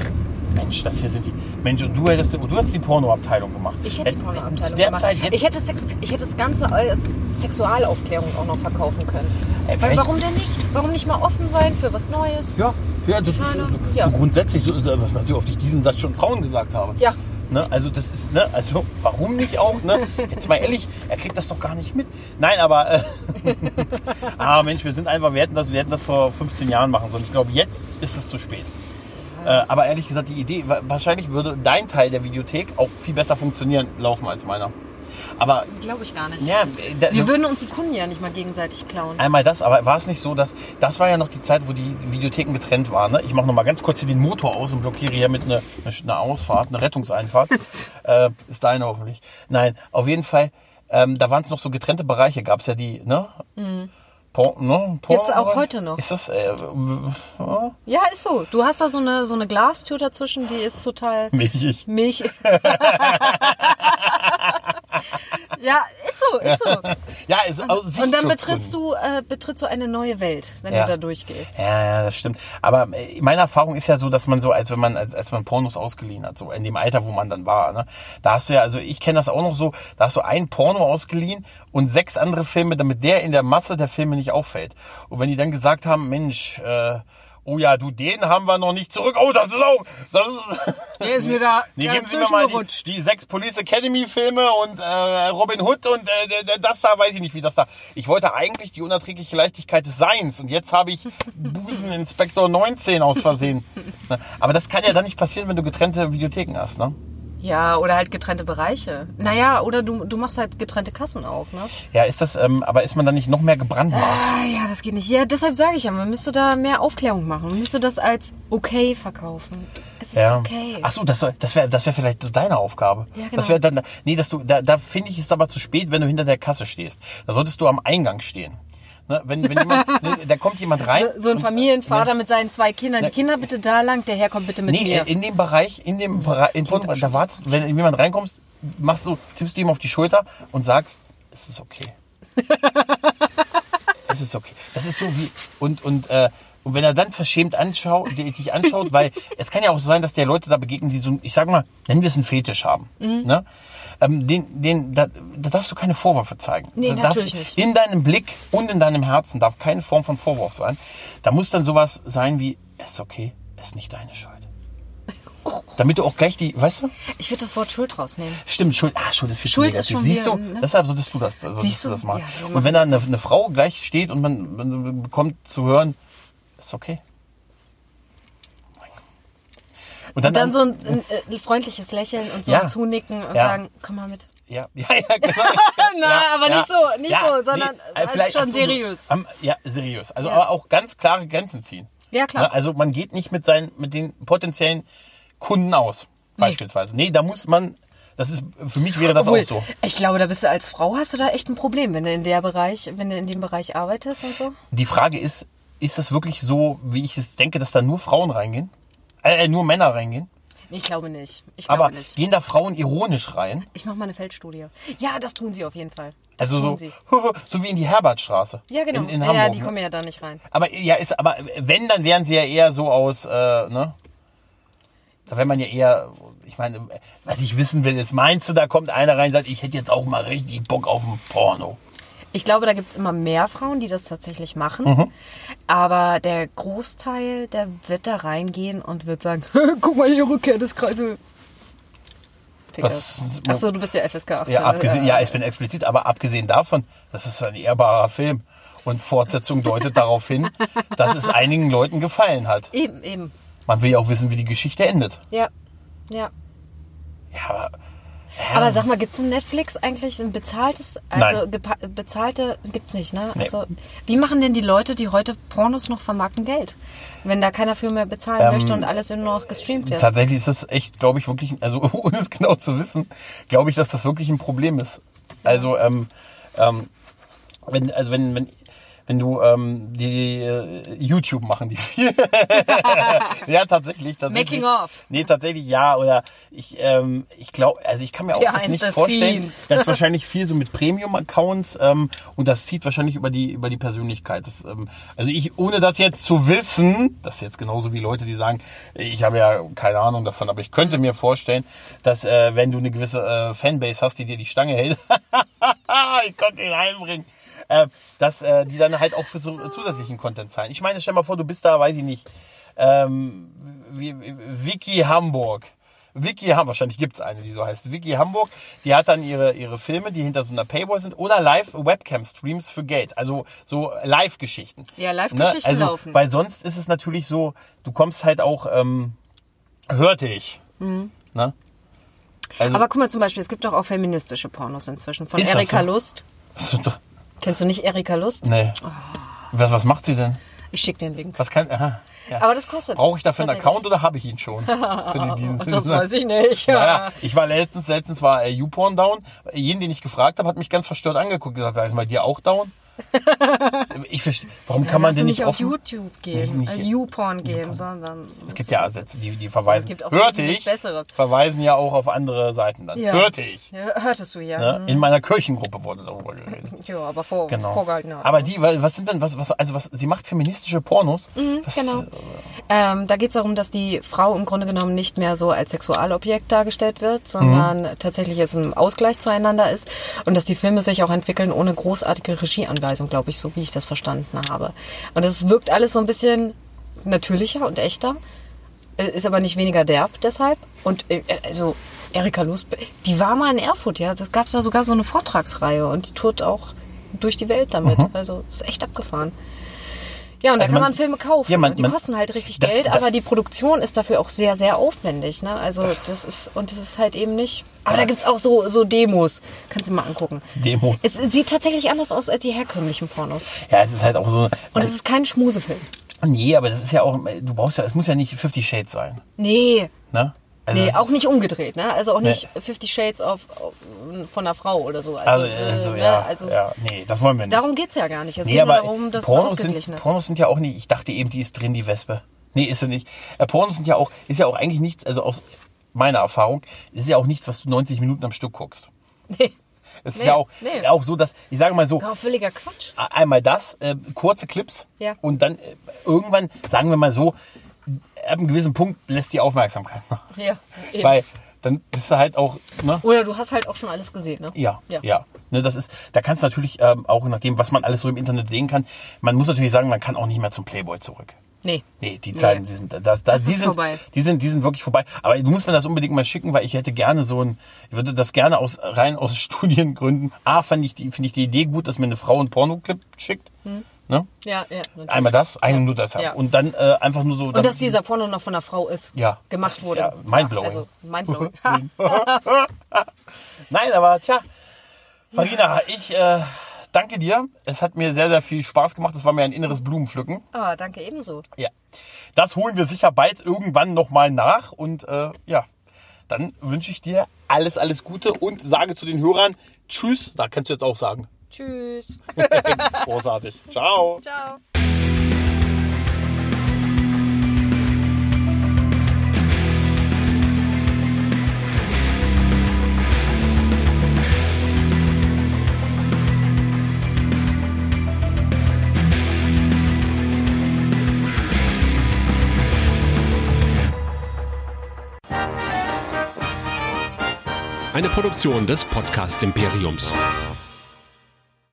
Mensch, das hier sind die. Mensch, und du hättest, du hast die Pornoabteilung gemacht. Ich hätte die Pornoabteilung Zu der gemacht. Zeit ich, hätte Sex, ich hätte das Ganze als Sexualaufklärung auch noch verkaufen können. Ey, Weil warum denn nicht? Warum nicht mal offen sein für was Neues? Ja, ja, das ist so, so, Ja. so grundsätzlich, so, was man so oft ich diesen Satz schon Frauen gesagt habe. Ja. Ne? Also das ist, ne, also warum nicht auch, ne? Jetzt mal ehrlich, er kriegt das doch gar nicht mit. Nein, aber äh, [LAUGHS] ah Mensch, wir sind einfach, wir hätten das, wir hätten das vor 15 Jahren machen sollen. Ich glaube, jetzt ist es zu spät. Äh, aber ehrlich gesagt, die Idee, wa- wahrscheinlich würde dein Teil der Videothek auch viel besser funktionieren, laufen als meiner. Aber Glaube ich gar nicht. ja, da, Wir würden uns die Kunden ja nicht mal gegenseitig klauen. Einmal das, aber war es nicht so, dass das war ja noch die Zeit, wo die Videotheken getrennt waren. Ne? Ich mache noch mal ganz kurz hier den Motor aus und blockiere hier mit einer eine Ausfahrt, eine Rettungseinfahrt. [LAUGHS] äh, ist deine hoffentlich. Nein, auf jeden Fall. Ähm, da waren es noch so getrennte Bereiche, gab es ja die, ne? Por ne? Porno Gibt's auch heute noch. Ist das, äh, w- Ja, ist so. Du hast da so eine, so eine Glastür dazwischen, die ist total milchig? Milch. [LAUGHS] [LAUGHS] ja, ist so, ist so. Ja, ist, aus Und dann betrittst du, äh, betrittst du eine neue Welt, wenn Ja. du da durchgehst. Ja, ja, das stimmt. Aber äh, meine Erfahrung ist ja so, dass man so, als wenn man, als, als man Pornos ausgeliehen hat, so in dem Alter, wo man dann war, ne, da hast du ja, also ich kenne das auch noch so, da hast du ein Porno ausgeliehen und sechs andere Filme, damit der in der Masse der Filme nicht auffällt. Und wenn die dann gesagt haben, Mensch, äh, oh ja, du, den haben wir noch nicht zurück. Oh, das ist auch, das ist, [LAUGHS] Der ist mir da Nee, geben Sie mir mal die, die sechs Police Academy Filme und äh, Robin Hood und äh, das da, weiß ich nicht, wie das da. Ich wollte eigentlich die unerträgliche Leichtigkeit des Seins und jetzt habe ich [LAUGHS] Buseninspektor 19 aus Versehen. Aber das kann ja dann nicht passieren, wenn du getrennte Videotheken hast, ne? Ja, oder halt getrennte Bereiche. Naja, oder du, du machst halt getrennte Kassen auch, ne? Ja, ist das, ähm, aber ist man dann nicht noch mehr gebrandmarkt? Ah, ja, das geht nicht. Ja, deshalb sage ich ja, man müsste da mehr Aufklärung machen. Man müsste das als okay verkaufen. Es ist Ja. okay. Ach so, das, das wäre das wär vielleicht deine Aufgabe. Ja, genau. Das wäre dann, nee, dass du, da, da finde ich es aber zu spät, wenn du hinter der Kasse stehst. Da solltest du am Eingang stehen. Ne? Wenn, wenn jemand, [LAUGHS] ne, da kommt jemand rein. So, so ein und- Familienvater mit seinen zwei Kindern. Die Kinder bitte da lang, der Herr kommt bitte mit Nee, mir. in dem Bereich, in dem Bereich, in da wartest, wenn jemand reinkommt, machst du, tippst du ihm auf die Schulter und sagst, es ist okay. [LAUGHS] es ist okay. Das ist so wie, und, und, äh, und wenn er dann verschämt anschaut, die- dich anschaut, weil es kann ja auch so sein, dass der Leute da begegnen, die so, ich sag mal, nennen wir es einen Fetisch haben. Mhm. Ne? Ähm, den, den, da, da darfst du keine Vorwürfe zeigen. Nee, Da darf, natürlich nicht. In deinem Blick und in deinem Herzen darf keine Form von Vorwurf sein. Da muss dann sowas sein wie, es ist okay, es ist nicht deine Schuld. [LAUGHS] Damit du auch gleich die, weißt du? Ich würde das Wort Schuld rausnehmen. Stimmt, Schuld, ah, Schuld ist viel Schuld ist schon Siehst wieder, du, ne? deshalb solltest du das, solltest Siehst du das machen. Ja, und wenn da eine, eine Frau gleich steht und man, man bekommt zu hören, ist okay. Und Und dann so ein, ein, äh, freundliches Lächeln und so Ja. Zunicken und Ja. sagen, komm mal mit. ja, [LAUGHS] ja, ja, genau. [LAUGHS] Na, aber nicht so, nicht so, sondern äh, als vielleicht- schon so, seriös. am- ja, seriös. Also Ja. aber auch ganz klare Grenzen ziehen. Ja, klar. Ne? Also man geht nicht mit seinen, mit den potenziellen Kunden aus, beispielsweise. Nee, da muss man, das ist, für mich wäre das Obwohl, auch so. ich glaube, da bist du als Frau hast du da echt ein Problem, wenn du in der Bereich, wenn du in dem Bereich arbeitest und so. Die Frage ist, ist das wirklich so, wie ich es denke, dass da nur Frauen reingehen? Äh, nur Männer reingehen? Ich glaube nicht. Ich glaube Aber nicht. gehen da Frauen ironisch rein? Ich mache mal eine Feldstudie. Ja, das tun sie auf jeden Fall. Das Also tun so, sie. [LAUGHS] so wie in die Herbertstraße. Ja, genau. In, in Hamburg. ja, die ne? kommen ja da nicht rein. Aber ja, ist, aber wenn, dann wären sie ja eher so aus, äh, ne? Da wäre man ja eher, ich meine, was ich wissen will, ist, meinst du, da kommt einer rein und sagt, ich hätte jetzt auch mal richtig Bock auf ein Porno? Ich glaube, da gibt's immer mehr Frauen, die das tatsächlich machen. Mhm. Aber der Großteil, der wird da reingehen und wird sagen, [LAUGHS] guck mal hier, Rückkehr des Kreises. Was- Achso, du bist ja FSK 18. Ja, abgesehen, ja, ich bin explizit, aber abgesehen davon, das ist ein ehrbarer Film. Und Fortsetzung [LAUGHS] deutet darauf hin, dass es einigen Leuten gefallen hat. Eben, eben. Man will ja auch wissen, wie die Geschichte endet. Ja, ja. Ja, aber Aber sag mal, gibt's in Netflix eigentlich ein bezahltes, also bezahlte gibt's nicht, ne? Nee. Also wie machen denn die Leute, die heute Pornos noch vermarkten, Geld? Wenn da keiner für mehr bezahlen Ähm, möchte und alles nur noch gestreamt wird. Tatsächlich ist das echt, glaube ich, wirklich, also [LAUGHS] ohne es genau zu wissen, glaube ich, dass das wirklich ein Problem ist. Also, ähm, ähm, wenn, also wenn, wenn, wenn du ähm, die äh, YouTube machen, die viel. [LAUGHS] ja, tatsächlich, tatsächlich. Making of. Nee, tatsächlich ja. Oder ich, ähm, ich glaube, also ich kann mir auch das Behind nicht the vorstellen. scenes. Das ist [LAUGHS] wahrscheinlich viel so mit Premium-Accounts ähm, und das zieht wahrscheinlich über die über die Persönlichkeit. Das, ähm, also ich, ohne das jetzt zu wissen, das ist jetzt genauso wie Leute, die sagen, ich habe ja keine Ahnung davon, aber ich könnte mir vorstellen, dass äh, wenn du eine gewisse äh, Fanbase hast, die dir die Stange hält, [LAUGHS] ich konnte ihn einbringen, äh, dass äh, die dann halt auch für so zusätzlichen Content zahlen. Ich meine, stell mal vor, du bist da, weiß ich nicht, ähm, Vicky Hamburg. Vicky Hamburg, wahrscheinlich gibt's eine, die so heißt. Vicky Hamburg, die hat dann ihre, ihre Filme, die hinter so einer Paywall sind, oder Live-Webcam-Streams für Geld. Also so Live-Geschichten. Ja, Live-Geschichten also, laufen. Weil sonst ist es natürlich so, du kommst halt auch, ähm, hörte ich. Ne? Also, Mhm. Aber guck mal zum Beispiel, es gibt doch auch feministische Pornos inzwischen von Erika so? Lust. [LAUGHS] Kennst du nicht Erika Lust? nee. Was, was macht sie denn? Ich schick dir den Link. Was kann, aha. Ja. Aber das kostet. Brauche ich dafür einen. Account oder habe ich ihn schon? Für die [LAUGHS] Dienste? Das weiß ich nicht. Naja, ich war letztens, letztens war äh, YouPorn down. Jeden, den ich gefragt habe, hat mich ganz verstört angeguckt. Gesagt, sag ich mal, dir auch down? [LAUGHS] Ich verstehe, warum kann man denn nicht nicht auf? YouTube gehen, Nicht- äh, nicht- YouPorn gehen, sondern Es gibt ja Sätze, die, die verweisen. Es gibt auch hörte ich, bessere. verweisen ja auch auf andere Seiten dann. Ja. Hörte ich. Ja, hörtest du ja. Ne? In meiner Kirchengruppe wurde darüber geredet. [LAUGHS] Ja, aber vor, Genau. vorgehaltener. Aber die, weil, was sind denn, was, was, also was, sie macht feministische Pornos? was, genau. äh, Ähm, da geht es darum, dass die Frau im Grunde genommen nicht mehr so als Sexualobjekt dargestellt wird, sondern Mhm. tatsächlich es ein Ausgleich zueinander ist und dass die Filme sich auch entwickeln ohne großartige Regieanweisung, glaube ich, so wie ich das verstanden habe. Und es wirkt alles so ein bisschen natürlicher und echter, äh, ist aber nicht weniger derb deshalb. Und äh, also Erika Lust, die war mal in Erfurt, ja, das gab da sogar so eine Vortragsreihe und die tourt auch durch die Welt damit. Also ist echt abgefahren. Ja, und da. Also kann man- man Filme kaufen. Ja, man- die man- kosten halt richtig das- Geld, das- aber die Produktion ist dafür auch sehr, sehr aufwendig. Ne? Also das ist, und das ist halt eben nicht. Aber da gibt's auch so, so Demos. Kannst du mal angucken. Demos. Es sieht tatsächlich anders aus als die herkömmlichen Pornos. Ja, es ist halt auch so. Und es ist kein Schmusefilm. nee, aber das ist ja auch, du brauchst ja, es muss ja nicht Fifty Shades sein. Nee. Ne? Also Nee, auch nicht umgedreht, ne? Also auch nicht Nee. Fifty Shades of, of, von einer Frau oder so. Also, äh, also, ne? ja, also es- ja, nee, das wollen wir nicht. darum geht's ja gar nicht. Es nee, geht nur darum, dass es Pornos ausgeglichen sind, ist. Pornos sind ja auch nicht, ich dachte eben, die ist drin, die Wespe. Nee, ist sie nicht. Äh, Pornos sind ja auch, ist ja auch eigentlich nichts, also aus meiner Erfahrung, ist ja auch nichts, was du 90 Minuten am Stück guckst. [LAUGHS] Nee. Es ist Nee, ja auch, nee. auch so, dass, ich sage mal so, Ja, völliger Quatsch. einmal das, äh, kurze Clips Ja. und dann äh, irgendwann, sagen wir mal so, ab einem gewissen Punkt lässt die Aufmerksamkeit nach. Ja. eben. Weil dann bist du halt auch, ne? Oder du hast halt auch schon alles gesehen, ne? Ja, ja. Ja. Ne, das ist, da kannst du natürlich ähm, auch nach dem, was man alles so im Internet sehen kann, man muss natürlich sagen, man kann auch nicht mehr zum Playboy zurück. Nee. Nee, die Zeiten, Nee. die sind, das, das, Das die sind, vorbei. die sind, die sind wirklich vorbei. Aber du musst mir das unbedingt mal schicken, weil ich hätte gerne so ein, ich würde das gerne aus, rein aus [LAUGHS] Studiengründen. A, fand ich die, finde ich die Idee gut, dass mir eine Frau einen Pornoclip schickt. Ne? Ja, ja. natürlich. Einmal das, eine Ja. nur deshalb. Ja. Und dann äh, einfach nur so. Und dass dieser Porno noch von einer Frau ist. Ja, das Gemacht ist wurde. ja mindblowing. Also, mindblowing. [LAUGHS] [LAUGHS] Nein, aber tja, Farina, ich äh, danke dir. Es hat mir sehr, sehr viel Spaß gemacht. Es war mir ein inneres Blumenpflücken. ah, danke ebenso. Ja. Das holen wir sicher bald irgendwann nochmal nach. Und äh, ja, dann wünsche ich dir alles, alles Gute und sage zu den Hörern Tschüss. Da kannst du jetzt auch sagen. Tschüss. [LAUGHS] Großartig. Ciao. Ciao. Eine Produktion des Podcast Imperiums.